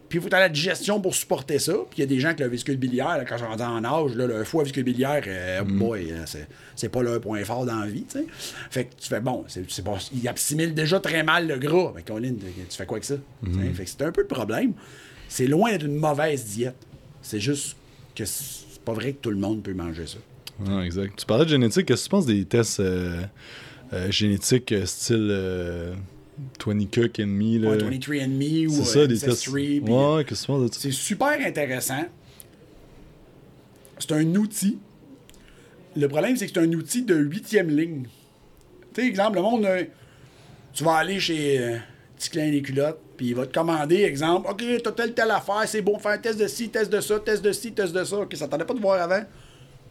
Puis il faut que tu la digestion pour supporter ça. Puis il y a des gens qui le vésicule biliaire, là, quand je rendu en âge, là, le foie vésicule biliaire, euh, boy, euh, c'est, c'est pas leur point fort dans la vie. tu sais. Fait que tu fais bon, c'est, pas, il assimile déjà très mal le gras. Mais Colin, tu fais quoi avec ça? Sais, Fait que c'est un peu le problème. C'est loin d'être une mauvaise diète. C'est juste que c'est pas vrai que tout le monde peut manger ça. Ah, exact. Tu parlais de génétique. Qu'est-ce que tu penses des tests euh, euh, génétiques style 20 Cook and Me? Là? Ouais, 23andMe ou C'est ça, euh, des tests. Ouais, ça? C'est super intéressant. C'est un outil. Le problème, c'est que c'est un outil de huitième ligne. Tu sais, exemple, le monde, euh, tu vas aller chez euh, Petit Clin les culottes, puis il va te commander, exemple, OK, t'as telle, telle affaire, c'est bon, fais un test de ci, test de ça, test de ci, test de ça. OK, ça t'attendait pas de voir avant.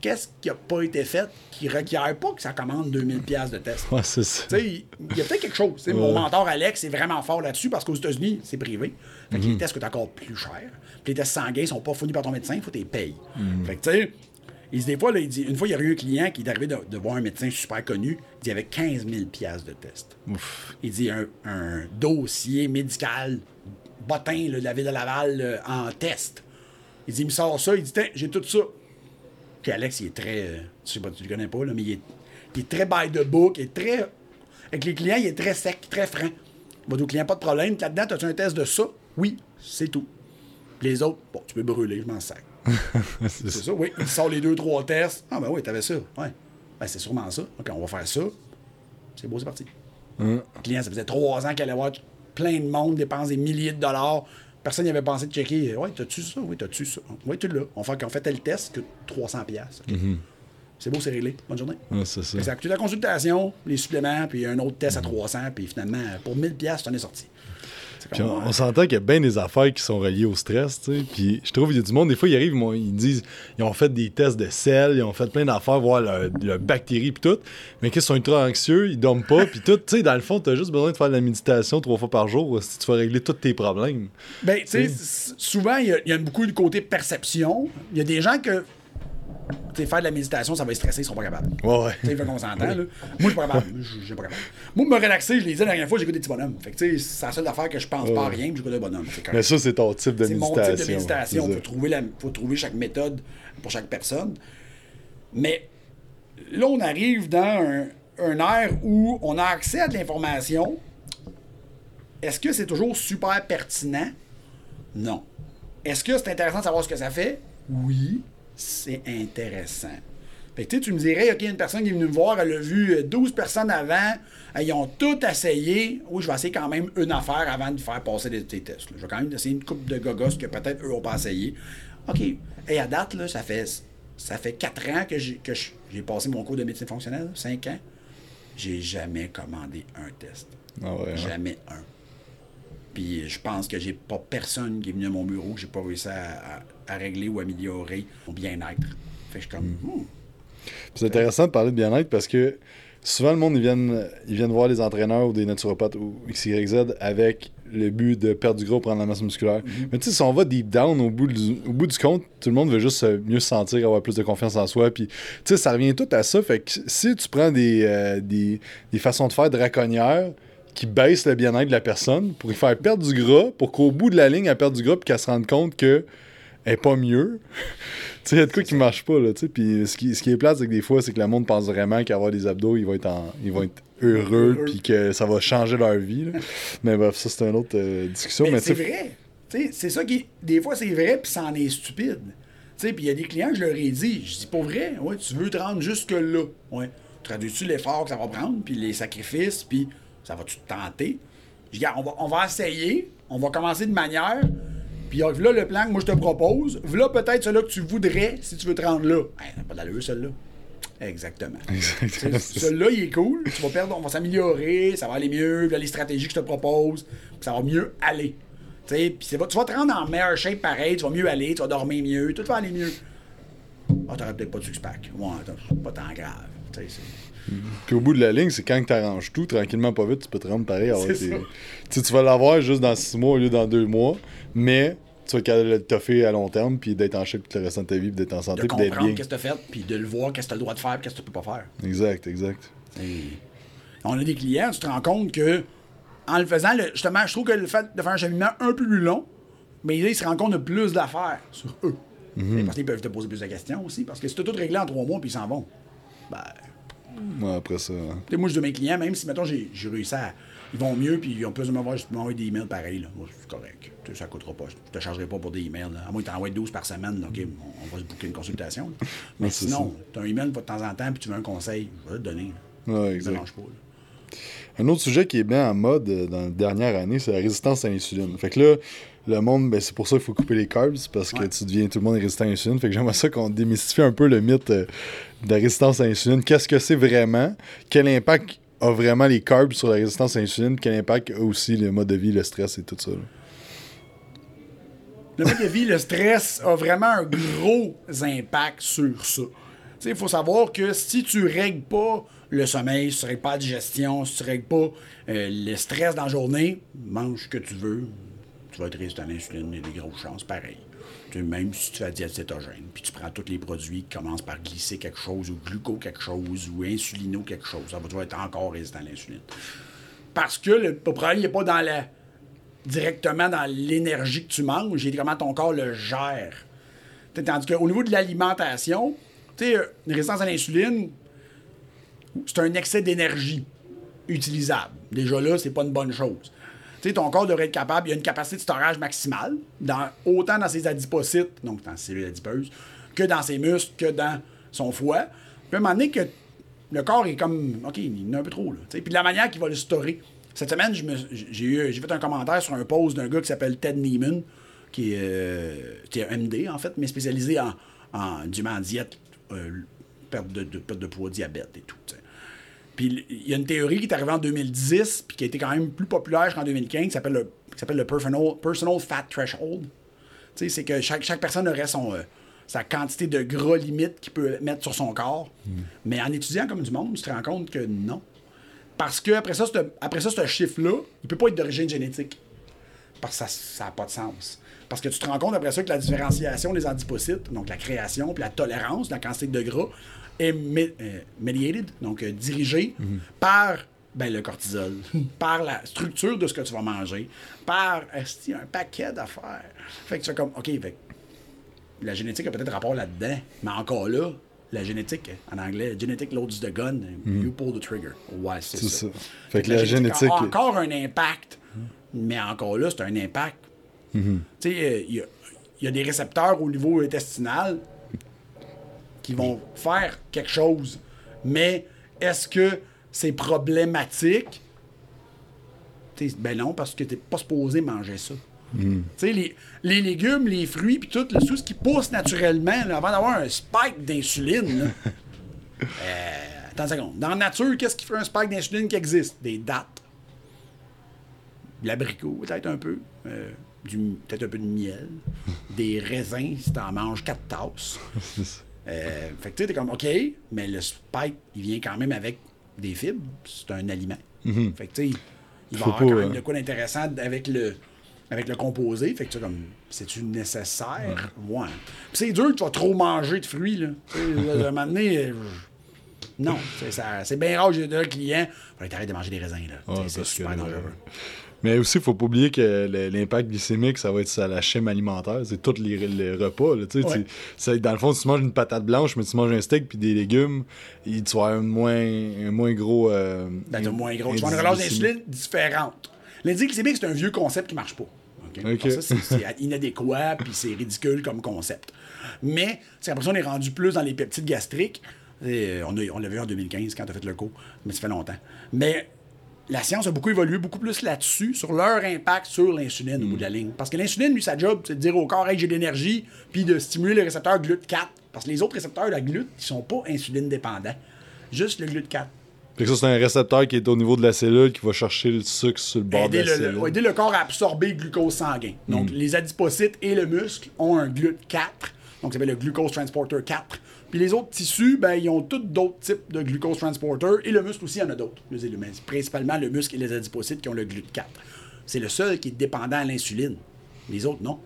Qu'est-ce qui a pas été fait qui requiert pas que ça commande 2000$ piastres de test? Ouais, c'est ça. Tu sais, il y a peut-être quelque chose. Mon mentor Alex est vraiment fort là-dessus parce qu'aux États-Unis, c'est privé. Fait que les tests coûtent encore plus cher. Puis les tests sanguins sont pas fournis par ton médecin, il faut que tu les payes. Fait que tu sais, il des fois, là, il dit, une fois, il y a eu un client qui est arrivé de, de voir un médecin super connu, il dit il y avait 15 000 piastres de tests. Il dit un, un dossier médical, bottin là, de la ville de Laval euh, en test. Il dit, il me sort ça, il dit, Tiens, j'ai tout ça. Puis Alex, il est très. euh, je sais pas, tu le connais pas, là, mais il est, il est très by the book, il est très. Avec les clients, il est très sec, très franc. Il va dire au client, pas de problème. Là-dedans, as-tu un test de ça? Oui, c'est tout. Puis les autres, bon, tu peux brûler, je m'en sac. C'est ça, oui. Il sort les deux, trois tests. Ah, ben oui, t'avais ça. Ouais. Ben, c'est sûrement ça. OK, on va faire ça. C'est beau, c'est parti. Hein? Le client, ça faisait trois ans qu'il allait voir plein de monde, dépense des milliers de dollars. Personne n'y avait pensé de checker. Ouais, t'as-tu ça? Oui, t'as-tu ça? Oui, tu l'as. On fait, on fait tel test que 300$. piastres. OK? C'est beau, c'est réglé. Bonne journée. Ouais, c'est ça. La consultation, les suppléments, puis un autre test à 300, puis finalement, pour 1000$, piastres, t'en es sorti. Puis on, s'entend qu'il y a bien des affaires qui sont reliées au stress, tu sais. Puis je trouve qu'il y a du monde, des fois, ils arrivent, ils, disent, ils ont fait des tests de sel, ils ont fait plein d'affaires, voir le, le bactéries, puis tout. Mais qu'ils sont ultra anxieux, ils dorment pas, puis tout. Tu sais, dans le fond, t'as juste besoin de faire de la méditation trois fois par jour si tu vas régler tous tes problèmes. Ben, tu sais, souvent, il y, y a beaucoup de côté perception. Il y a des gens que, tu sais, faire de la méditation, ça va les stresser, ils sont pas capables. Ouais, ouais. Tu sais, fait qu'on s'entend, là. Moi, je suis pas capable. Je suis pas capable. Moi, me relaxer, je l'ai dit la dernière fois, j'écoute des petits bonhommes. Fait que, tu sais, c'est la seule affaire que je pense pas à rien, j'écoute des bonhommes. Mais ça, c'est ton type de C'est mon méditation. type de méditation. faut trouver, la- faut trouver chaque méthode pour chaque personne. Mais là, on arrive dans un, un ère où on a accès à de l'information. Est-ce que c'est toujours super pertinent? Non. Est-ce que c'est intéressant de savoir ce que ça fait? Oui, c'est intéressant. Fait que, tu me dirais, OK, une personne qui est venue me voir, elle a vu euh, 12 personnes avant, ils ont tout essayé. Oui, je vais essayer quand même une affaire avant de faire passer des, des tests. là. Je vais quand même essayer une coupe de gogos que peut-être eux n'ont pas essayé. OK. Et à date, là, ça fait ça fait 4 ans que j'ai que je- j'ai passé mon cours de médecine fonctionnelle, 5 ans. J'ai jamais commandé un test. Ah ouais, ouais. Jamais un. Puis je pense que j'ai pas personne qui est venu à mon bureau que j'ai pas réussi à, à- à régler ou améliorer mon bien-être. Fait que je suis comme, hmm, Puis C'est intéressant de parler de bien-être parce que souvent le monde, ils viennent, ils viennent voir les entraîneurs ou des naturopathes ou XYZ avec le but de perdre du gros, prendre la masse musculaire. Mhm. Mais tu sais, si on va deep down au bout, du, au bout du compte, tout le monde veut juste euh, mieux se sentir, avoir plus de confiance en soi. Puis, tu sais, ça revient tout à ça. Fait que si tu prends des, euh, des, des façons de faire draconnières qui baissent le bien-être de la personne pour lui faire perdre du gras, pour qu'au bout de la ligne, elle perde du gras, puis qu'elle se rende compte que elle est pas mieux. tu sais, il y a de quoi qui marche pas, là, tu sais. Puis ce qui, ce qui est plate, c'est que des fois, c'est que le monde pense vraiment qu'avoir des abdos, ils vont être, en- ils vont être heureux, puis que ça va changer leur vie, là. Mais bref, ça, c'est une autre euh, discussion. Mais, Mais, c'est vrai. Tu sais, C'est ça qui. Des fois, c'est vrai, puis ça en est stupide. Tu sais, Puis il y a des clients que je leur ai dit, je dis, pour vrai, ouais, tu veux te rendre jusque-là. Ouais. Traduis-tu l'effort que ça va prendre, puis les sacrifices, puis ça va-tu te tenter? Je dis, on va, on va essayer, on va commencer de manière, puis euh, voilà le plan que moi je te propose, voilà peut-être celui que tu voudrais si tu veux te rendre là. Hey, pas d'allure, celui-là. Exactement. Celui-là, il est cool. Tu vas perdre, on va s'améliorer, ça va aller mieux. Là, les stratégies que je te propose, ça va mieux aller. Tu sais, puis tu vas te rendre en meilleure shape pareil, tu vas mieux aller, tu vas dormir mieux, tout va aller mieux. Ah, t'aurais peut-être pas de six-pack. Ouais, pas tant grave. Tu sais, c'est- Puis au bout de la ligne, c'est quand tu arranges tout, tranquillement, pas vite, tu peux te rendre pareil. C'est tes- ça. Tu vas l'avoir juste dans six mois au lieu dans deux mois, mais tu vas le toffer à long terme, puis d'être en shape tout le restant de ta vie, puis d'être en santé, de puis d'être comprendre bien. qu'est-ce que tu as fait, puis de le voir, qu'est-ce que tu as le droit de faire, qu'est-ce que tu peux pas faire. Exact, exact. Et on a des clients, tu te rends compte que en le faisant, le- justement, je trouve que le fait de faire un cheminement un peu plus long, mais là, ils se rendent compte de plus d'affaires sur eux. Mhm. Parce qu'ils peuvent te poser plus de questions aussi. Parce que si tu as tout réglé en trois mois puis ils s'en vont, ben, Ouais, après ça. hein. tu sais, moi, je dis à mes clients, même si, mettons, j'ai réussi à. Ils vont mieux, puis ils ont plus de m'envoyer je peux m'envoyer des emails pareils. Là. Moi, c'est correct. Ça coûtera pas. Je te chargerai pas pour des emails. Là. À moins que tu envoies 12 par semaine, là, OK, on, va se booker une consultation. là. Mais sinon, tu as un email de temps en temps, puis tu veux un conseil, je vais te le donner. Ouais, exact. pas. là. Un autre sujet qui est bien en mode euh, dans la dernière année, c'est la résistance à l'insuline. Fait que là, le monde, ben, c'est pour ça qu'il faut couper les carbs, parce que Ouais. tu deviens, tout le monde est résistant à l'insuline. Fait que j'aimerais ça qu'on démystifie un peu le mythe euh, de la résistance à l'insuline. Qu'est-ce que c'est vraiment? Quel impact a vraiment les carbs sur la résistance à l'insuline? Quel impact a aussi le mode de vie, le stress et tout ça? là? Le mode de vie, le stress a vraiment un gros impact sur ça. Il faut savoir que si tu règles pas le sommeil, si tu règles pas la digestion, si tu règles pas euh, le stress dans la journée, mange ce que tu veux, tu vas être résistant à l'insuline, il y a des grosses chances pareil. Même si tu fais la diète cétogène, puis tu prends tous les produits qui commencent par glycer quelque chose, ou gluco quelque chose, ou insulino quelque chose, ça va tu vas être encore résistant à l'insuline. Parce que le problème n'est pas dans la directement dans l'énergie que tu manges et comment ton corps le gère. Tandis qu'au niveau de l'alimentation, une résistance à l'insuline, c'est un excès d'énergie utilisable. Déjà là, c'est pas une bonne chose. Ton corps devrait être capable, il y a une capacité de storage maximale, dans, autant dans ses adipocytes, donc dans ses cellules adipeuses, que dans ses muscles, que dans son foie. À un que le corps est comme, OK, il en a un peu trop. Là. Puis la manière qu'il va le storer. Cette semaine, j'ai fait un commentaire sur un post d'un gars qui s'appelle Ted Neiman, qui est, euh, qui est un MD, en fait, mais spécialisé en, en, diète, euh, perte, de, de- perte de poids, diabète et tout. Puis il y a une théorie qui est arrivée en 2010, puis qui a été quand même plus populaire jusqu'en 2015, qui s'appelle le, qui s'appelle le personal, personal Fat Threshold. Tu sais, c'est que chaque, chaque personne aurait son, euh, sa quantité de gras limite qu'il peut mettre sur son corps. Mais en étudiant comme du monde, tu te rends compte que non. Parce que après ça, ce- après ça, ce chiffre-là, il peut pas être d'origine génétique. Parce que ça n'a pas de sens. Parce que tu te rends compte après ça que la différenciation des adipocytes, donc la création puis la tolérance la quantité de gras, est mé- euh, mediated, donc euh, dirigée par ben, le cortisol, par la structure de ce que tu vas manger, par esti, un paquet d'affaires. Fait que tu fais comme, OK, fait la génétique a peut-être rapport là-dedans, mais encore là, la génétique, en anglais, genetic loads the gun, you pull the trigger. Ouais, c'est C'est ça. ça. Fait que la génétique a encore un impact, mais encore là, c'est un impact. Tu sais, euh, il y, a- il y a des récepteurs au niveau intestinal qui vont faire quelque chose, mais est-ce que c'est problématique? Tu sais, ben non, parce que t'es pas supposé manger ça. Tu sais, les, les légumes, les fruits, puis tout, là, tout ce qui pousse naturellement, là, avant d'avoir un spike d'insuline. Euh, attends une seconde. Dans la nature, qu'est-ce qui fait un spike d'insuline qui existe? Des dattes. De l'abricot, peut-être un peu. Euh, peut-être un peu de miel. Des raisins, si t'en manges quatre tasses. Euh, fait que tu sais, t'es comme, OK, mais le spike, il vient quand même avec des fibres, c'est un aliment. Mhm. Fait que, tu sais, il va avoir pas, quand même euh, de quoi d'intéressant avec le, avec le composé. Fait que, tu sais, comme, c'est-tu nécessaire? Ouais. C'est dur, tu vas trop manger de fruits, là. Là, à un moment donné, euh, non. C'est bien rare, j'ai un client. Faut arrêter de manger des raisins, là. C'est que, super euh, dangereux. Mais aussi, faut pas oublier que l'impact glycémique, ça va être sur la chaîne alimentaire. C'est tous les, les repas. Là, Ouais. tu- dans le fond, si tu manges une patate blanche, mais tu manges un steak puis des légumes, il- tu vas avoir un moins, un moins gros. Euh, Ben, moins gros. Tu vas avoir une relance d'insuline différente. L'indice glycémique, c'est un vieux concept qui marche pas. OK? OK. Pour ça, c'est- inadéquat puis c'est ridicule comme concept. Mais, c'est après ça, on est rendu plus dans les peptides gastriques. Et, euh, on a- on l'a vu en 2015 quand tu as fait le cours, mais ça fait longtemps. Mais la science a beaucoup évolué, beaucoup plus là-dessus, sur leur impact sur l'insuline au bout de la ligne. Parce que l'insuline, lui, sa job, c'est de dire au corps, hey, j'ai de l'énergie, puis de stimuler le récepteur GLUT4. Parce que les autres récepteurs de la GLUT, ils sont pas insuline dépendants. Juste le GLUT4. Fait que ça, c'est un récepteur qui est au niveau de la cellule qui va chercher le sucre sur le bord aider de la le, cellule. aider le corps à absorber le glucose sanguin. Donc, les adipocytes et le muscle ont un GLUT4, donc ça s'appelle le glucose transporter 4. Puis les autres tissus, ben, ils ont tous d'autres types de glucose transporter et le muscle aussi, il y en a d'autres. Je principalement le muscle et les adipocytes qui ont le GLUT4. C'est le seul qui est dépendant à l'insuline. Les autres, non.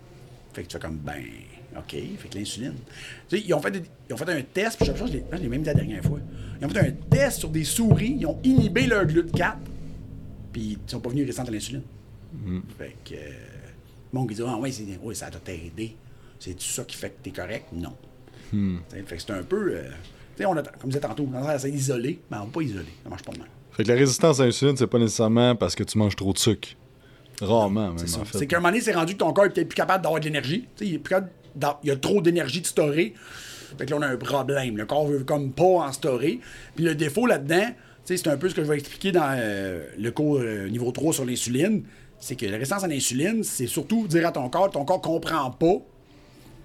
Fait que tu fais comme, ben, OK, fait que l'insuline. Tu sais, ils ont fait, des- ils ont fait un test, puis je je l'ai- je l'ai même dit la dernière fois. Ils ont fait un test sur des souris, ils ont inhibé leur GLUT4, puis ils sont pas venus résistants à l'insuline. Fait que. Euh, monde qui dit Ah, ouais, c'est, ouais, ça doit t'aider. C'est ça qui fait que t'es correct? Non. T'sais, Fait que c'est un peu. euh, on a, comme je disais tantôt, on d'isoler, mais on va pas isoler. Ça marche pas de même. Fait que la résistance à l'insuline, c'est pas nécessairement parce que tu manges trop de sucre. Rarement, même, C'est en fait. Qu'à un moment donné, c'est rendu que ton corps est peut-être plus capable d'avoir de l'énergie. Il, est plus capable d'a- il y a trop d'énergie de storer. Fait que là, on a un problème. Le corps veut comme pas en storer. Puis le défaut là-dedans, c'est un peu ce que je vais expliquer dans euh, le cours euh, niveau 3 sur l'insuline. C'est que la résistance à l'insuline, c'est surtout dire à ton corps, ton corps comprend pas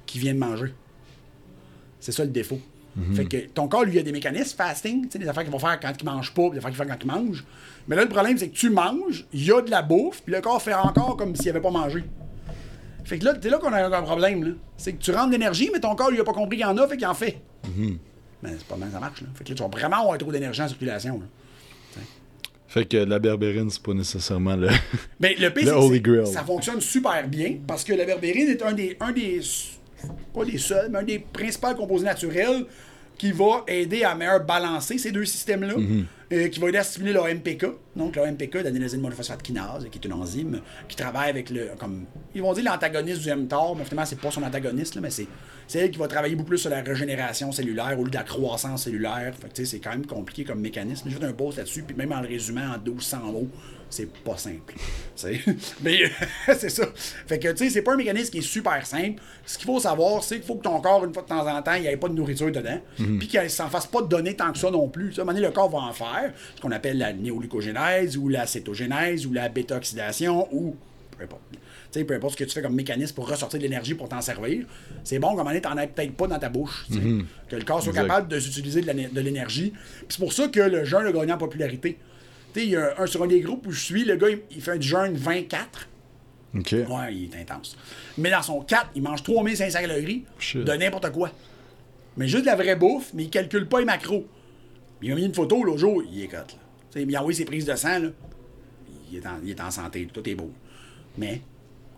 qu'il vient de manger. C'est ça le défaut. Fait que ton corps, lui, a des mécanismes fasting, tu sais, des affaires qu'il va faire quand il mange pas, des affaires qu'il fait quand il mange. Mais là, le problème, c'est que tu manges, il y a de la bouffe, puis le corps fait encore comme s'il avait pas mangé. Fait que là, c'est là qu'on a un problème, là. C'est que tu rentres de l'énergie, mais ton corps, lui, a pas compris qu'il y en a, fait qu'il en fait. Mais c'est pas mal, ça marche, là. Fait que là, tu vas vraiment avoir trop d'énergie en circulation, là. Fait que la berbérine, c'est pas nécessairement le. Mais le pire, Le c'est Holy que Grail. ça fonctionne super bien parce que la berbérine est un des, un des. Pas des seuls, mais un des principaux composés naturels qui va aider à meilleur balancer ces deux systèmes-là, Mhm. euh, qui va aider à stimuler le MPK. Donc, le MPK, l'adénosine monophosphate kinase, qui est une enzyme qui travaille avec le. comme Ils vont dire l'antagoniste du mTOR, mais finalement, c'est pas son antagoniste, là, mais c'est, c'est elle qui va travailler beaucoup plus sur la régénération cellulaire au lieu de la croissance cellulaire. Fait que, tu sais, c'est quand même compliqué comme mécanisme. J'ai fait un post là-dessus, puis même en le résumant en 1200 mots, c'est pas simple. C'est- Mais c'est ça. Fait que, tu sais, c'est pas un mécanisme qui est super simple. Ce qu'il faut savoir, c'est qu'il faut que ton corps, une fois de temps en temps, il n'y ait pas de nourriture dedans, puis qu'il ne s'en fasse pas donner tant que ça non plus. Sais, À un moment donné, le corps va en faire, ce qu'on appelle la néoglucogénèse, ou la cétogénèse, ou la bêta-oxydation, ou peu importe. Tu sais, peu importe ce que tu fais comme mécanisme pour ressortir de l'énergie pour t'en servir, c'est bon qu'à un moment donné, t'en aies peut-être pas dans ta bouche. sais. Que le corps soit Exact. capable de s'utiliser de de l'énergie. Puis c'est pour ça que le jeûne a gagné en popularité. Tu sais, il y a un, sur un des groupes où je suis, le gars, il, il fait un jeûne 24. Ok. Ouais, il est intense. Mais dans son 4, il mange 3500 calories Shit. de n'importe quoi. Mais juste de la vraie bouffe, mais il calcule pas les macros. Il m'a mis une photo l'autre jour, il est cote, là. Il m'a envoyé ses prises de sang, là. Il est, en, il est en santé, tout est beau. Mais,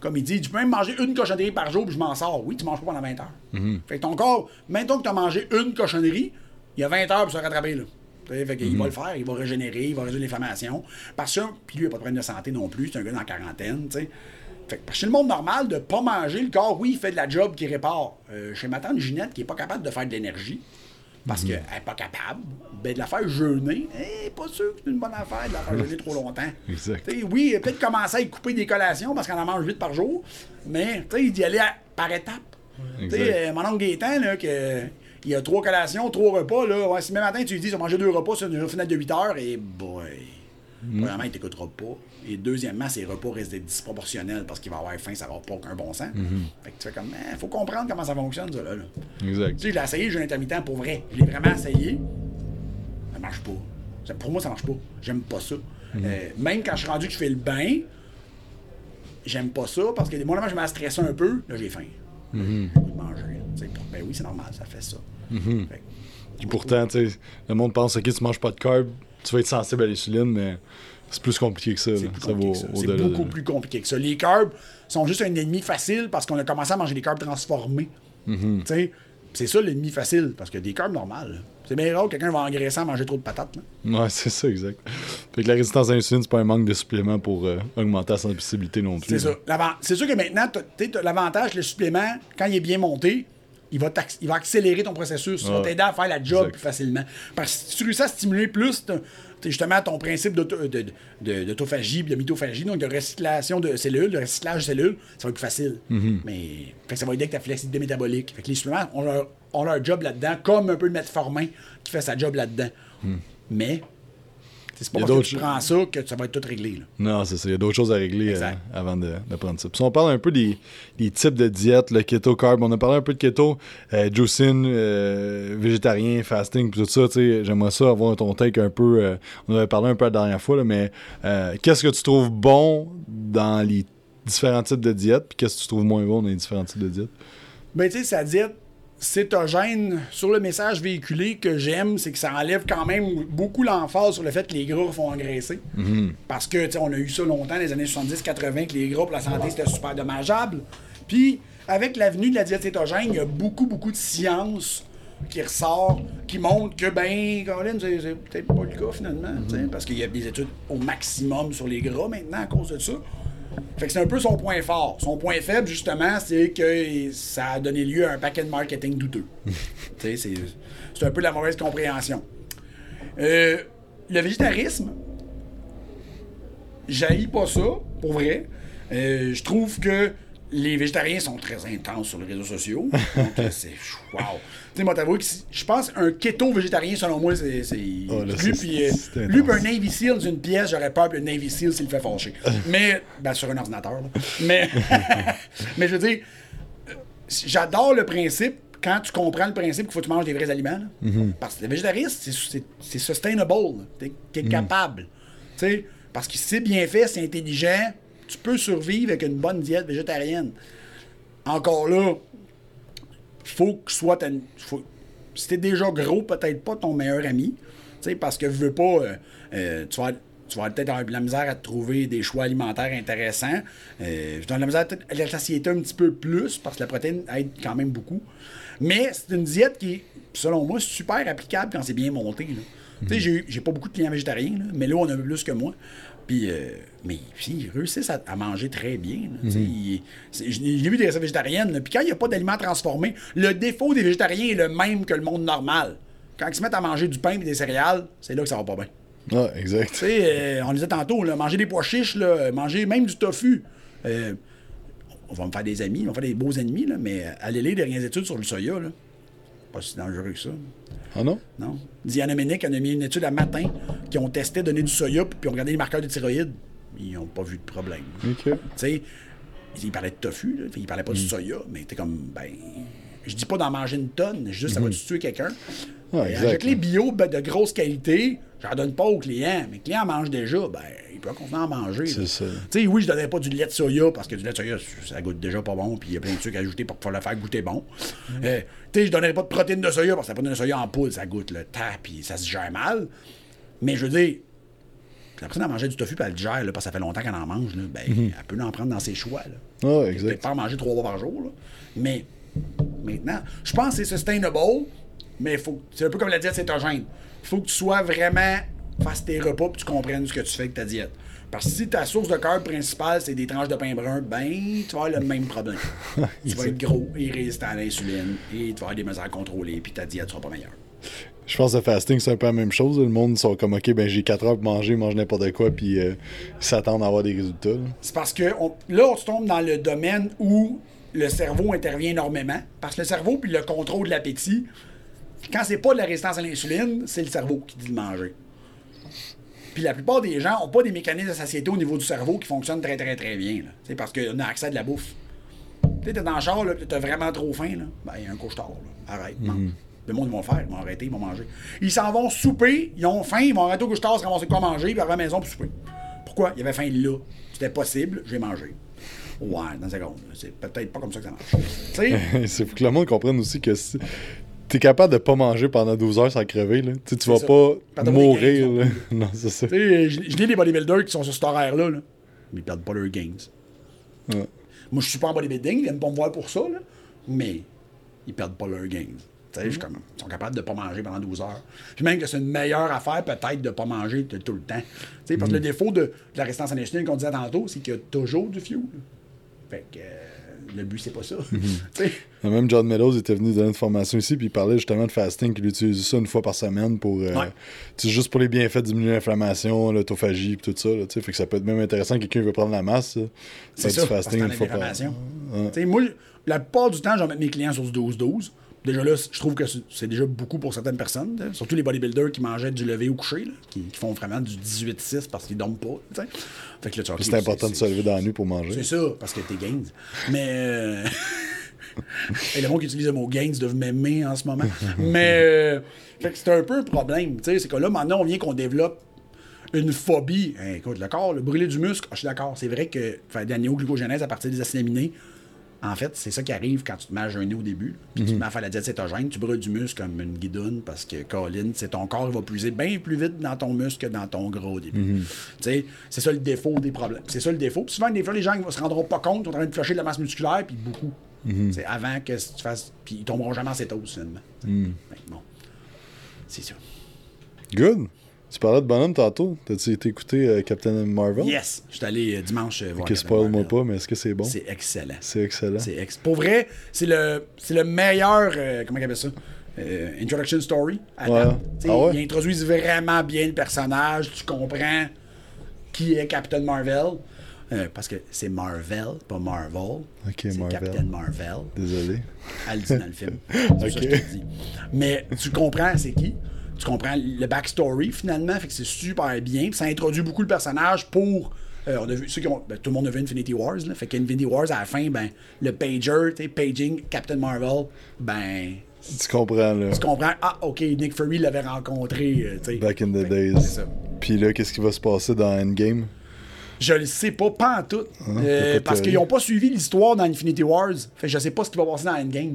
comme il dit, tu peux même manger une cochonnerie par jour, puis je m'en sors. Oui, tu manges pas pendant 20 heures. Fait que ton corps, maintenant que tu as mangé une cochonnerie, il y a 20 heures pour se rattraper, là. Fait qu'il va le faire, il va régénérer, il va résoudre l'inflammation. Parce que, puis lui, il n'a pas de problème de santé non plus, c'est un gars dans la quarantaine, tu sais. Fait que chez le monde normal, de pas manger, le corps, oui, il fait de la job qui répare. Euh, chez ma tante Ginette, qui est pas capable de faire de l'énergie, parce qu'elle n'est pas capable, ben de la faire jeûner, eh, pas sûr que c'est une bonne affaire de la faire jeûner trop longtemps. Exact. Oui, peut-être commencer à y couper des collations parce qu'on en mange 8 par jour, mais d'y aller à- par étapes. Euh, mon oncle Gaétan, là, que, il y a trois collations, trois repas, là, ouais, si même matin tu lui dis, vas manger deux repas sur une fenêtre de 8 heures, et boy, premièrement, il t'écoutera pas. Et deuxièmement, ses repas risquent d'être disproportionnels parce qu'il va avoir faim, ça va pas aucun bon sens. Fait que tu fais comme, il faut comprendre comment ça fonctionne, ça, là. là. Exact. Tu sais, je l'ai essayé, j'ai un intermittent pour vrai. Je l'ai vraiment essayé. Ça marche pas. Ça- pour moi, ça marche pas. J'aime pas ça. Euh, même quand je suis rendu que je fais le bain, j'aime pas ça parce que moments, je m'ai stressé un peu. Là, j'ai faim. J'ai le goût de manger. là. Ben oui, c'est normal, ça fait ça. Fait que- Puis pourtant, le monde pense, ok, tu manges pas de carbs, tu vas être sensible à l'insuline, mais c'est plus compliqué que ça. C'est de- beaucoup plus compliqué que ça. Les carbs sont juste un ennemi facile parce qu'on a commencé à manger des carbs transformés. Sais, C'est ça l'ennemi facile, parce que des carbs normales. C'est bien rare que quelqu'un va engraisser à manger trop de patates. là. Ouais, c'est ça, exact. Fait que la résistance à l'insuline, c'est pas un manque de suppléments pour euh, augmenter la sensibilité non plus. C'est ça. C'est sûr que maintenant, l'avantage, le supplément, quand il est bien monté, il va, il va accélérer ton processus. Il va t'aider à faire la job Exact. plus facilement. Parce que si tu réussis à stimuler plus justement ton principe d'auto- de- de- d'autophagie de mitophagie, donc de recyclation de cellules, de recyclage de cellules, ça va être plus facile. Mm-hmm. Mais fait que ça va aider avec ta flexibilité métabolique. Fait que les suppléments ont leur, ont leur job là-dedans, comme un peu le metformin qui fait sa job là-dedans. Mais c'est pas parce que tu prends ça que ça va être tout réglé. là. Non, c'est ça. Il y a d'autres choses à régler euh, avant de, de prendre ça. Puis si on parle un peu des, des types de diètes, le keto carb, on a parlé un peu de keto, euh, juicing, euh, végétarien, fasting, puis tout ça. tu sais, J'aimerais ça avoir ton take un peu. euh, on avait parlé un peu la dernière fois, là, mais qu'est-ce que tu trouves bon dans les différents types de diètes, puis qu'est-ce que tu trouves moins bon dans les différents types de diètes? Ben, tu sais, ça dit cétogène sur le message véhiculé que j'aime, c'est que ça enlève quand même beaucoup l'emphase sur le fait que les gras font engraisser. Parce que, tu sais, on a eu ça longtemps, les années 70-80, que les gras pour la santé, c'était super dommageable. Puis, avec l'avenue de la diète cétogène, il y a beaucoup, beaucoup de science qui ressort, qui montre que, ben, Colin, c'est c'est peut-être pas le cas finalement, tu sais, parce qu'il y a des études au maximum sur les gras maintenant à cause de ça. Fait que c'est un peu son point fort. Son point faible, justement, c'est que ça a donné lieu à un paquet de marketing douteux. c'est, c'est un peu la mauvaise compréhension. Euh, le végétarisme, j'haïs pas ça, pour vrai. Euh, je trouve que les végétariens sont très intenses sur les réseaux sociaux. Donc, euh, c'est. Wow! Tu sais, moi, t'avoues que je pense un keto végétarien, selon moi, c'est. Oh, là, lui, puis, euh, lui, puis un. Navy SEAL dans une pièce, j'aurais peur que le Navy SEAL s'il le fait fâcher. Mais, ben, sur un ordinateur, là. Mais, mais je veux dire, euh, j'adore le principe quand tu comprends le principe qu'il faut que tu manges des vrais aliments. là. Mm-hmm. Parce que le végétarisme, c'est- sustainable. Tu es, Mm. capable. Tu sais, parce que si c'est bien fait, c'est intelligent, tu peux survivre avec une bonne diète végétarienne. Encore là, faut que soit ta- faut- si t'es déjà gros, peut-être pas ton meilleur ami. Tu sais, parce que je veux pas. euh, euh, tu vas, tu vas peut-être avoir de la misère à te trouver des choix alimentaires intéressants. Euh, je donne de la misère à la satiété un petit peu plus parce que la protéine aide quand même beaucoup. Mais c'est une diète qui est, selon moi, super applicable quand c'est bien monté. là. Tu sais, j'ai pas beaucoup de clients végétariens, là, mais là, on a plus que moi. Puis, euh, mais puis, ils réussissent à, à manger très bien. c'est- J'ai vu des recettes végétariennes. Puis quand il n'y a pas d'aliments transformés, le défaut des végétariens est le même que le monde normal. Quand ils se mettent à manger du pain et des céréales, c'est là que ça va pas bien. Ah, exact. Tu sais, euh, on le disait tantôt, là, manger des pois chiches, là, manger même du tofu. Euh, on va me faire des amis, on va faire des beaux ennemis, là, mais euh, allez lire des dernières études sur le soya. Là. Pas si dangereux que ça. Ah non? Non. Diana Ménic en a mis une étude à matin qui ont testé donner du soya puis ont regardé les marqueurs de thyroïde. Ils n'ont pas vu de problème. Ok. Tu sais, il parlait de tofu, là, il parlait pas Mm. du soya, mais t'es comme, ben, je dis pas d'en manger une tonne, juste ça va tuer quelqu'un. Ouais, Mm-hmm. exact, avec les bio ben, de grosse qualité, j'en donne pas aux clients, mais le client en mange déjà, ben, il peut continuer à en manger. C'est ça. Tu sais, oui, je donnais pas du lait de soya parce que du lait de soya, ça goûte déjà pas bon, puis il y a plein de sucres ajoutés pour pouvoir le faire goûter bon. Euh, tu sais, je donnerais pas de protéines de soya parce que la protéine de soya en poudre, ça goûte le tap, puis ça se gère mal. Mais je veux dire, la personne a mangé du tofu, puis elle le gère, là, parce que ça fait longtemps qu'elle en mange, là, ben, elle peut en prendre dans ses choix. Là. Ah, exact. pas en manger trois fois par jour, là. mais maintenant, je pense que c'est sustainable, mais faut, c'est un peu comme la diète cétogène. Il faut que tu sois vraiment, fasses tes repas, puis tu comprennes ce que tu fais avec ta diète. Parce que si ta source de cœur principale, c'est des tranches de pain brun, ben, tu vas avoir le même problème. tu vas être gros et résistant à l'insuline, et tu vas avoir des mesures à contrôler, puis ta diète sera pas meilleure. Je pense que le fasting, c'est un peu la même chose. Le monde sont comme, OK, ben j'ai 4 heures pour manger, mange n'importe quoi, puis euh, ils s'attendent à avoir des résultats. C'est parce que on- là, on se tombe dans le domaine où le cerveau intervient énormément. Parce que le cerveau, puis le contrôle de l'appétit, quand c'est pas de la résistance à l'insuline, c'est le cerveau qui dit de manger. Puis la plupart des gens n'ont pas des mécanismes de satiété au niveau du cerveau qui fonctionnent très, très, très bien. C'est parce qu'on a accès à de la bouffe. Tu sais, t'es dans le char, t'as vraiment trop faim, là. Ben, il y a un couche-tard, là. Arrête, mange. Le monde, ils vont le faire, ils vont arrêter, ils vont manger. Ils s'en vont souper, ils ont faim, ils vont arrêter au couche-tard, se ramasser quoi manger, puis arriver à la maison pour souper. Pourquoi? Il y avait faim là. C'était possible, j'ai mangé. Ouais, dans une seconde. C'est peut-être pas comme ça que ça marche. C'est faut que le monde comprenne aussi que si- t'es capable de pas manger pendant 12 heures sans crever, là. Tu sais, tu vas ça. pas mourir, là. Non, c'est ça. Je, je lis les bodybuilders qui sont sur cet horaire-là, là, mais ils perdent pas leurs gains. Ouais. Moi, je suis pas en bodybuilding, ils viennent pas me voir pour ça, là, mais ils perdent pas leurs gains. Tu sais, je suis comme, ils sont capables de pas manger pendant 12 heures. Puis même que c'est une meilleure affaire, peut-être, de pas manger tout, tout le temps. Tu sais, parce que le défaut de, de la résistance à l'insuline qu'on disait tantôt, c'est qu'il y a toujours du fuel. Fait que euh, le but, c'est pas ça. Tu sais, Même John Meadows était venu donner une formation ici, puis il parlait justement de fasting, qu'il utilise ça une fois par semaine pour. euh, Ouais. juste pour les bienfaits, diminuer l'inflammation, l'autophagie, puis tout ça, là. Fait que ça peut être même intéressant, quelqu'un veut prendre la masse. C'est ça, du fasting une fois par. Ouais. Sais, Moi, la plupart du temps, je vais mettre mes clients sur du 12-12. Déjà là, je trouve que c'est- déjà beaucoup pour certaines personnes, hein. surtout les bodybuilders qui mangeaient du lever au coucher, là, qui, qui font vraiment du 18-6 parce qu'ils dorment pas. Fait que là, tu vas, C'est important de se lever dans la nuit pour manger. C'est ça, parce que t'es gains. Mais. euh, Et le monde qui utilise le mot gains doivent m'aimer en ce moment. Mais. euh, Fait que c'est un peu un problème. tu sais, C'est que là, maintenant, on vient qu'on développe une phobie. Hein, écoute, le corps, le brûler du muscle, ah, je suis d'accord. C'est vrai que faire de la néoglucogénèse à partir des acides aminés, en fait, c'est ça qui arrive quand tu te mets à jeûner au début. Puis tu te mets à faire la diète cétogène, tu brûles du muscle comme une guidoune parce que, Colin, c'est ton corps va puiser bien plus vite dans ton muscle que dans ton gras au début. Tu sais, c'est ça le défaut des problèmes. C'est ça le défaut. Puis souvent, des fois, les gens ne se rendront pas compte, ils sont en train de flasher de la masse musculaire, puis beaucoup. C'est avant que tu fasses. Puis ils tomberont jamais en cétose, finalement. Que bon. C'est ça. Good. Tu parlais de bonhomme tantôt. T'as-tu été écouter euh, Captain Marvel? Yes! Je suis allé euh, dimanche euh, voir. Captain spoil-moi pas, mais est-ce que c'est bon? C'est excellent. C'est excellent. C'est ex- Pour vrai, c'est le, c'est le meilleur. comment on appelle ça? Introduction story. à Ouais. Ah ouais? Ils introduisent vraiment bien le personnage. Tu comprends qui est Captain Marvel. Euh, parce que c'est Marvel, pas Marvel. Ok, c'est Marvel. Captain Marvel. Désolé. Elle le dit dans le film. C'est ça que je te dis. Mais tu comprends c'est qui. Tu comprends le backstory finalement. Fait que c'est super bien. Ça introduit beaucoup le personnage pour. euh, on a vu, ceux qui ont, ben, tout le monde a vu Infinity Wars. Là. Fait qu'Infinity Wars, à la fin, ben, le pager, paging Captain Marvel, ben, Tu comprends, là. tu comprends. Ah, ok, Nick Fury l'avait rencontré. euh. Back in the Fait days. Puis là, qu'est-ce qui va se passer dans Endgame? Je le sais pas, pas en tout. t'as Euh, parce qu'ils ont pas suivi l'histoire dans Infinity Wars. Fait que je sais pas ce qui va passer dans Endgame.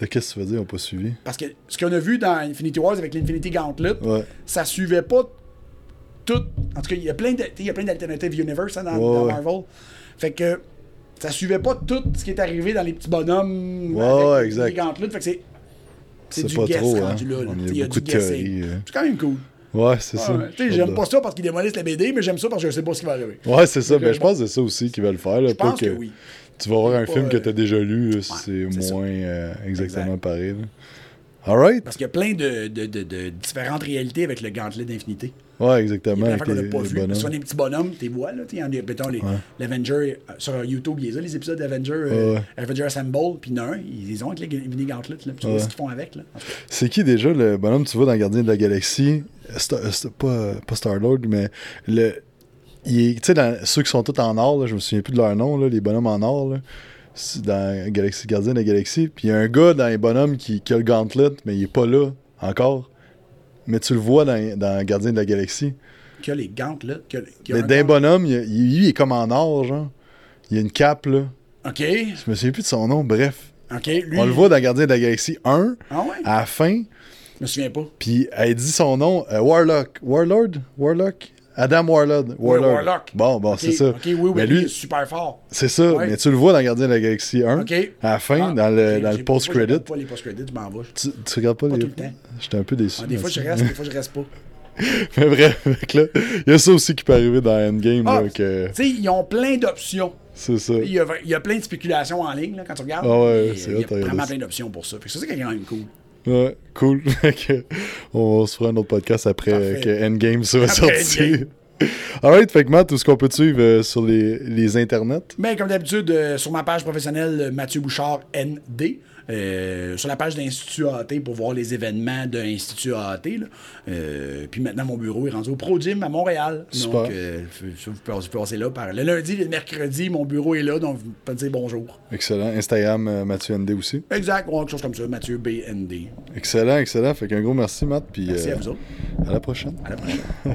De qu'est-ce que tu veux dire? On pas suivi? Parce que ce qu'on a vu dans Infinity Wars avec l'Infinity Gauntlet, Ouais. ça suivait pas tout. En tout cas, il y a plein il d'alternatives universe hein, dans, Ouais, dans. Marvel. Fait que ça suivait pas tout ce qui est arrivé dans les petits bonhommes. Ouais, avec l'Infinity. Gauntlet. Fait que c'est. C'est du pas guess trop, hein. rendu là. là. On y a beaucoup du de théories, euh. C'est quand même cool. Ouais, c'est ça. J'aime pas ça parce qu'ils démolissent la BD, mais j'aime ça parce que je sais pas ce qui va arriver. Ouais, c'est ça. Donc, Ben, euh, je pense que c'est ça aussi qu'ils veulent faire. Là, Je pense que oui. Tu vas voir un Pas, film que euh, tu as déjà lu, c'est moins euh, exactement Exact. pareil. là. Alright? Parce qu'il y a plein de, de, de, de différentes réalités avec le gantelet d'infinité. Ouais, Il y exactement. a plein qu'on pas. Soit des petits bonhommes, tu les vois, là. y en a, mettons, les, l'Avenger, euh, sur YouTube, il y a les épisodes d'Avenger, euh, Ouais. Avenger Assemble, puis il y en a un, ils ont avec les mini gauntlets, là. Tu vois Ouais. ce qu'ils font avec, là. C'est qui déjà le bonhomme tu vois dans Gardien de la Galaxie? Star- euh, pas, pas Star-Lord, mais le. Tu sais, ceux qui sont tous en or, là, je me souviens plus de leur nom, là, les bonhommes en or, là, dans Galaxy, Gardien de la Galaxie. Puis il y a un gars dans les bonhommes qui, qui a le gauntlet, mais il est pas là encore. Mais tu le vois dans, dans Gardien de la Galaxie. Qu'il y a les gauntlets, a- a Mais un d'un bonhomme, il, il- lui, il est comme en or, genre. Il a une cape, là. OK, Je me souviens plus de son nom, bref. OK, lui... On le voit dans Gardien de la Galaxie 1, Ah ouais? à la fin. Je me souviens pas. Puis elle dit son nom, euh, Warlock. Warlord? Warlock? Adam Warlord. Warlord. Warlock. Bon, bon, c'est ça. OK, oui, oui, Mais lui, il est super fort. c'est ça. Ouais. Mais tu le vois dans Gardien de la Galaxie 1, OK. à la fin, Ah, dans le, dans le post-credit. Je regarde pas les post-credits, je m'en vais. Tu, tu regardes pas, Pas les. tout le temps. J'étais un peu déçu. Ah, des fois, je reste, des fois, je reste pas. Mais bref, il y a ça aussi qui peut arriver dans Endgame. Ah, que... Tu sais, ils ont plein d'options. C'est ça. Il y, a, il y a plein de spéculations en ligne là, quand tu regardes. Ah ouais, c'est euh, Il y a regarder vraiment plein d'options pour ça. Fait que ça, c'est quand même cool. Ouais, cool. On se fera un autre podcast après Parfait. que Endgame soit Après sorti. Alright, fait que Matt, tout ce qu'on peut te suivre euh, sur les, les internets? Mais comme d'habitude, euh, sur ma page professionnelle, euh, Mathieu Bouchard ND. Euh, sur la page d'Institut AAT pour voir les événements de l'Institut AAT. là. Euh, puis maintenant, mon bureau est rendu au Pro Gym à Montréal. Super. Donc, vous pouvez- vous passez là. Par... Le lundi et le mercredi, mon bureau est là, donc vous pouvez dire bonjour. Excellent. Instagram, euh, Mathieu ND aussi. Exact, ou quelque chose comme ça, Mathieu BND. Excellent, excellent. Fait qu'un gros merci, Matt. Puis Merci à vous autres. à la prochaine. À la prochaine.